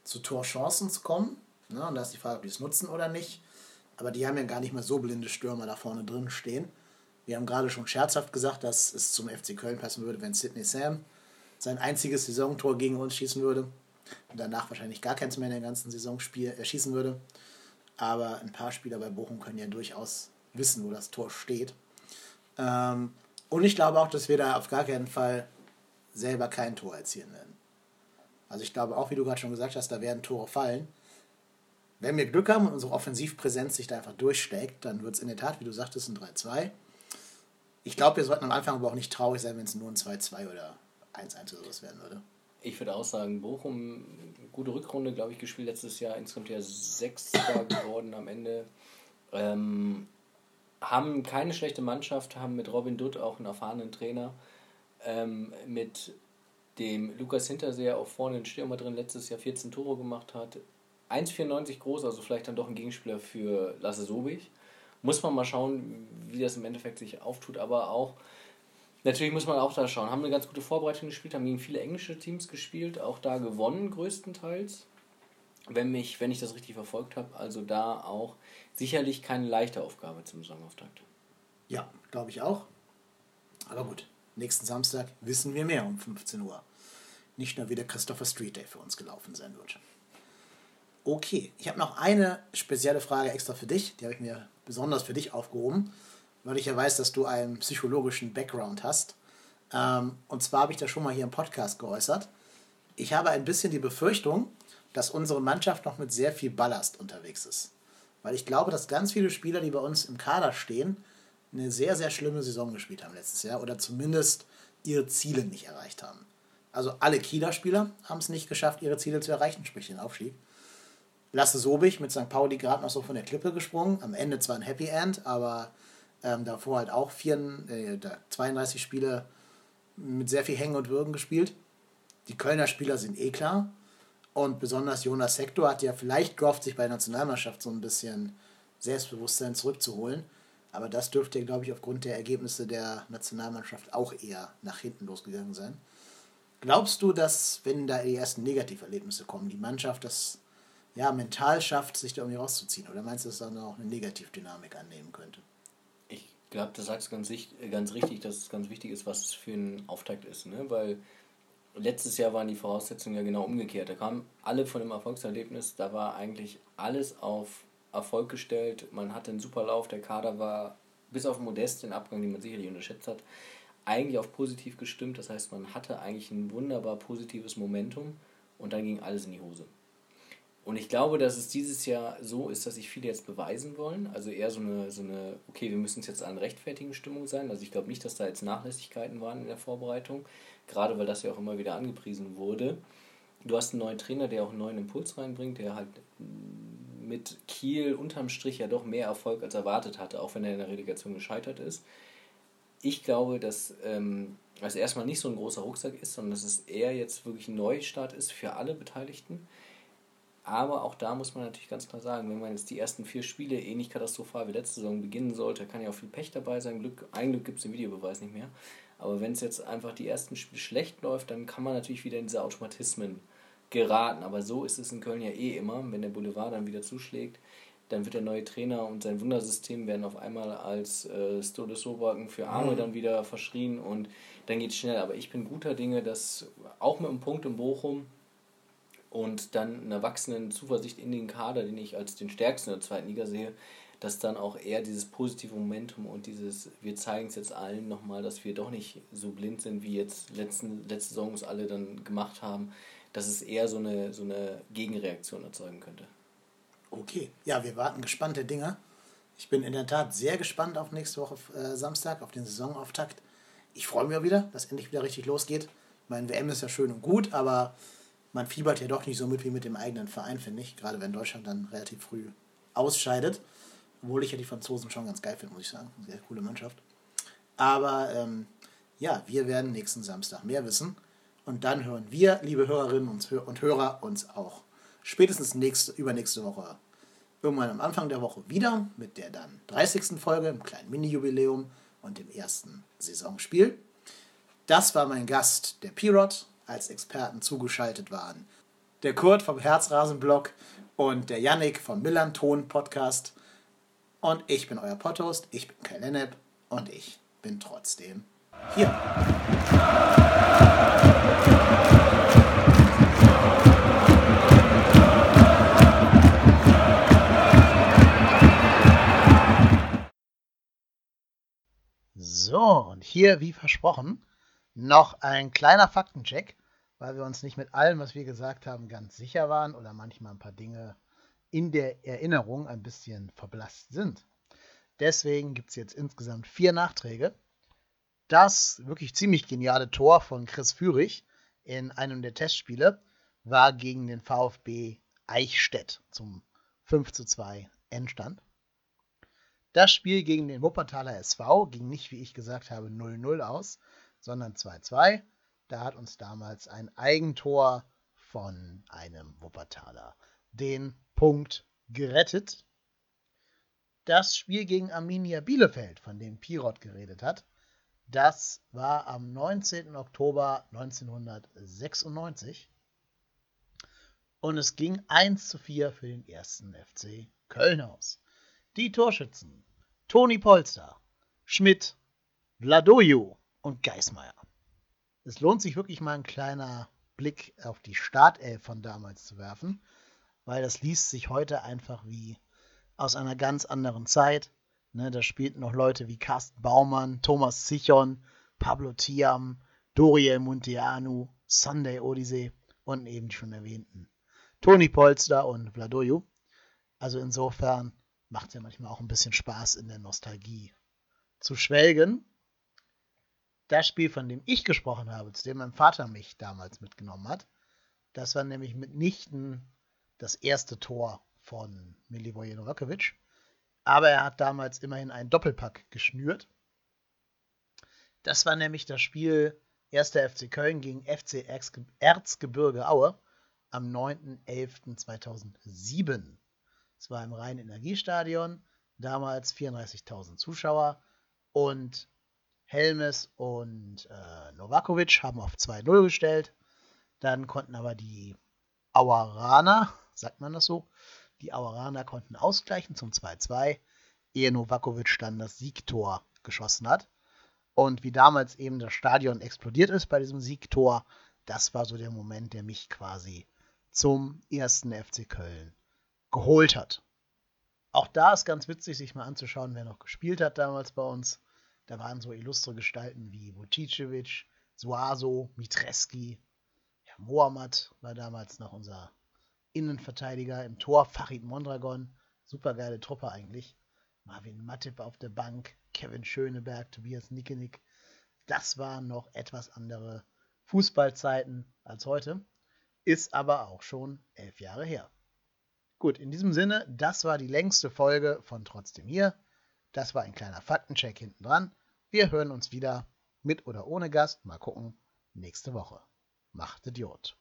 zu Torchancen kommen. Ne? Und da ist die Frage, ob die es nutzen oder nicht. Aber die haben ja gar nicht mal so blinde Stürmer da vorne drin stehen. Wir haben gerade schon scherzhaft gesagt, dass es zum FC Köln passen würde, wenn Sidney Sam sein einziges Saisontor gegen uns schießen würde. Und danach wahrscheinlich gar keins mehr in der ganzen Saison spiel, äh, schießen würde. Aber ein paar Spieler bei Bochum können ja durchaus wissen, wo das Tor steht. Ähm, und ich glaube auch, dass wir da auf gar keinen Fall selber kein Tor erzielen werden. Also ich glaube auch, wie du gerade schon gesagt hast, da werden Tore fallen. Wenn wir Glück haben und unsere Offensivpräsenz sich da einfach durchschlägt, dann wird es in der Tat, wie du sagtest, ein 3-2. Ich glaube, wir sollten am Anfang aber auch nicht traurig sein, wenn es nur ein 2-2 oder 1-1 oder sowas werden würde. Ich würde auch sagen, Bochum, gute Rückrunde, glaube ich, gespielt letztes Jahr. Insgesamt ja Sechster geworden am Ende. Ähm, haben keine schlechte Mannschaft, haben mit Robin Dutt auch einen erfahrenen Trainer. Ähm, mit dem Lukas Hinterseher auch vorne in Stürmer drin letztes Jahr 14 Tore gemacht hat. 1,94 groß, also vielleicht dann doch ein Gegenspieler für Lasse Sobich. Muss man mal schauen, wie das im Endeffekt sich auftut, aber auch, natürlich muss man auch da schauen, haben eine ganz gute Vorbereitung gespielt, haben gegen viele englische Teams gespielt, auch da gewonnen größtenteils, wenn, mich, wenn ich das richtig verfolgt habe. Also da auch sicherlich keine leichte Aufgabe zum Saisonauftakt. Ja, glaube ich auch. Aber gut, nächsten Samstag wissen wir mehr um 15 Uhr. Nicht nur wie der Christopher Street Day für uns gelaufen sein wird. Okay, ich habe noch eine spezielle Frage extra für dich. Die habe ich mir besonders für dich aufgehoben, weil ich ja weiß, dass du einen psychologischen Background hast. Ähm, und zwar habe ich das schon mal hier im Podcast geäußert. Ich habe ein bisschen die Befürchtung, dass unsere Mannschaft noch mit sehr viel Ballast unterwegs ist. Weil ich glaube, dass ganz viele Spieler, die bei uns im Kader stehen, eine sehr, sehr schlimme Saison gespielt haben letztes Jahr oder zumindest ihre Ziele nicht erreicht haben. Also alle Kieler Spieler haben es nicht geschafft, ihre Ziele zu erreichen, sprich den Aufstieg. Lasse Sobich mit St. Pauli gerade noch so von der Klippe gesprungen. Am Ende zwar ein Happy End, aber ähm, davor halt auch vier, äh, 32 Spiele mit sehr viel Hängen und Würgen gespielt. Die Kölner Spieler sind eh klar. Und besonders Jonas Sektor hat ja vielleicht gehofft, sich bei der Nationalmannschaft so ein bisschen Selbstbewusstsein zurückzuholen. Aber das dürfte, glaube ich, aufgrund der Ergebnisse der Nationalmannschaft auch eher nach hinten losgegangen sein. Glaubst du, dass, wenn da die ersten Negativerlebnisse kommen, die Mannschaft das ja, mental schafft, sich da irgendwie rauszuziehen? Oder meinst du, dass dann auch eine Negativdynamik annehmen könnte? Glaube, du sagst ganz, ganz richtig, dass es ganz wichtig ist, was es für ein Auftakt ist. Ne? Weil letztes Jahr waren die Voraussetzungen ja genau umgekehrt. Da kamen alle von dem Erfolgserlebnis, da war eigentlich alles auf Erfolg gestellt. Man hatte einen super Lauf, der Kader war bis auf Modest, den Abgang, den man sicherlich unterschätzt hat, eigentlich auf positiv gestimmt. Das heißt, man hatte eigentlich ein wunderbar positives Momentum und dann ging alles in die Hose. Und ich glaube, dass es dieses Jahr so ist, dass sich viele jetzt beweisen wollen. Also eher so eine, so eine okay, wir müssen es jetzt an rechtfertigen Stimmung sein. Also ich glaube nicht, dass da jetzt Nachlässigkeiten waren in der Vorbereitung, gerade weil das ja auch immer wieder angepriesen wurde. Du hast einen neuen Trainer, der auch einen neuen Impuls reinbringt, der halt mit Kiel unterm Strich ja doch mehr Erfolg als erwartet hatte, auch wenn er in der Relegation gescheitert ist. Ich glaube, dass ähm, es erstmal nicht so ein großer Rucksack ist, sondern dass es eher jetzt wirklich ein Neustart ist für alle Beteiligten. Aber auch da muss man natürlich ganz klar sagen, wenn man jetzt die ersten vier Spiele ähnlich katastrophal wie letzte Saison beginnen sollte, kann ja auch viel Pech dabei sein. Glück, ein Glück gibt es den Videobeweis nicht mehr. Aber wenn es jetzt einfach die ersten Spiele schlecht läuft, dann kann man natürlich wieder in diese Automatismen geraten. Aber so ist es in Köln ja eh immer. Wenn der Boulevard dann wieder zuschlägt, dann wird der neue Trainer und sein Wundersystem werden auf einmal als äh, Stole Sobaken für Arme mhm. dann wieder verschrien und dann geht es schnell. Aber ich bin guter Dinge, dass auch mit einem Punkt in Bochum und dann einer wachsenden Zuversicht in den Kader, den ich als den stärksten der zweiten Liga sehe, dass dann auch eher dieses positive Momentum und dieses, wir zeigen es jetzt allen nochmal, dass wir doch nicht so blind sind, wie jetzt letzten, letzte Saison es alle dann gemacht haben, dass es eher so eine, so eine Gegenreaktion erzeugen könnte. Okay, ja, wir warten gespannte Dinge. Ich bin in der Tat sehr gespannt auf nächste Woche äh, Samstag, auf den Saisonauftakt. Ich freue mich auch wieder, dass endlich wieder richtig losgeht. Mein WM ist ja schön und gut, aber man fiebert ja doch nicht so mit wie mit dem eigenen Verein, finde ich. Gerade wenn Deutschland dann relativ früh ausscheidet. Obwohl ich ja die Franzosen schon ganz geil finde, muss ich sagen. Sehr coole Mannschaft. Aber ähm, ja, wir werden nächsten Samstag mehr wissen. Und dann hören wir, liebe Hörerinnen und Hörer, uns auch spätestens nächste, übernächste Woche irgendwann am Anfang der Woche wieder mit der dann 30. Folge, einem kleinen Mini-Jubiläum und dem ersten Saisonspiel. Das war mein Gast, der Pirot, als Experten zugeschaltet waren. Der Kurt vom Herzrasenblog und der Yannick vom Millanton Podcast. Und ich bin euer Podhost, ich bin Kai Lennep und ich bin trotzdem hier. So, und hier, wie versprochen, noch ein kleiner Faktencheck, weil wir uns nicht mit allem, was wir gesagt haben, ganz sicher waren oder manchmal ein paar Dinge in der Erinnerung ein bisschen verblasst sind. Deswegen gibt es jetzt insgesamt vier Nachträge. Das wirklich ziemlich geniale Tor von Chris Führig in einem der Testspiele war gegen den VfB Eichstätt zum 5 zu 2 Endstand. Das Spiel gegen den Wuppertaler SV ging nicht, wie ich gesagt habe, 0-0 aus, sondern 2-2. Da hat uns damals ein Eigentor von einem Wuppertaler den Punkt gerettet. Das Spiel gegen Arminia Bielefeld, von dem Pirot geredet hat, das war am 19. Oktober 1996 und es ging 1 zu 4 für den ersten FC Köln aus. Die Torschützen Toni Polster, Schmidt, Vladoju und Geismeier. Es lohnt sich wirklich mal ein kleiner Blick auf die Startelf von damals zu werfen, weil das liest sich heute einfach wie aus einer ganz anderen Zeit. Ne, da spielten noch Leute wie Carsten Baumann, Thomas Zichon, Pablo Tiam, Doriel Munteanu, Sunday Odyssey und eben schon erwähnten Toni Polster und Vladoju. Also insofern macht es ja manchmal auch ein bisschen Spaß in der Nostalgie zu schwelgen. Das Spiel, von dem ich gesprochen habe, zu dem mein Vater mich damals mitgenommen hat, das war nämlich mitnichten das erste Tor von Milivoje Novakovic. Aber er hat damals immerhin einen Doppelpack geschnürt. Das war nämlich das Spiel 1. FC Köln gegen FC Erzgebirge Aue am 9.11.2007. Es war im Rhein-Energiestadion, damals 34.000 Zuschauer und Helmes und äh, Novakovic haben auf 2-0 gestellt. Dann konnten aber die Aueraner, sagt man das so, die Aueraner konnten ausgleichen zum 2-2, ehe Novakovic dann das Siegtor geschossen hat. Und wie damals eben das Stadion explodiert ist bei diesem Siegtor, das war so der Moment, der mich quasi zum ersten FC Köln geholt hat. Auch da ist ganz witzig, sich mal anzuschauen, wer noch gespielt hat damals bei uns. Da waren so illustre Gestalten wie Vucicevic, Suazo, Mitreski, ja, Mohamed war damals noch unser Innenverteidiger im Tor Farid Mondragon. Supergeile Truppe eigentlich. Marvin Matip auf der Bank, Kevin Schöneberg, Tobias Nickenick. Das waren noch etwas andere Fußballzeiten als heute. Ist aber auch schon elf Jahre her. Gut, in diesem Sinne, das war die längste Folge von Trotzdem hier. Das war ein kleiner Faktencheck hinten dran. Wir hören uns wieder mit oder ohne Gast. Mal gucken. Nächste Woche. Macht Idiot.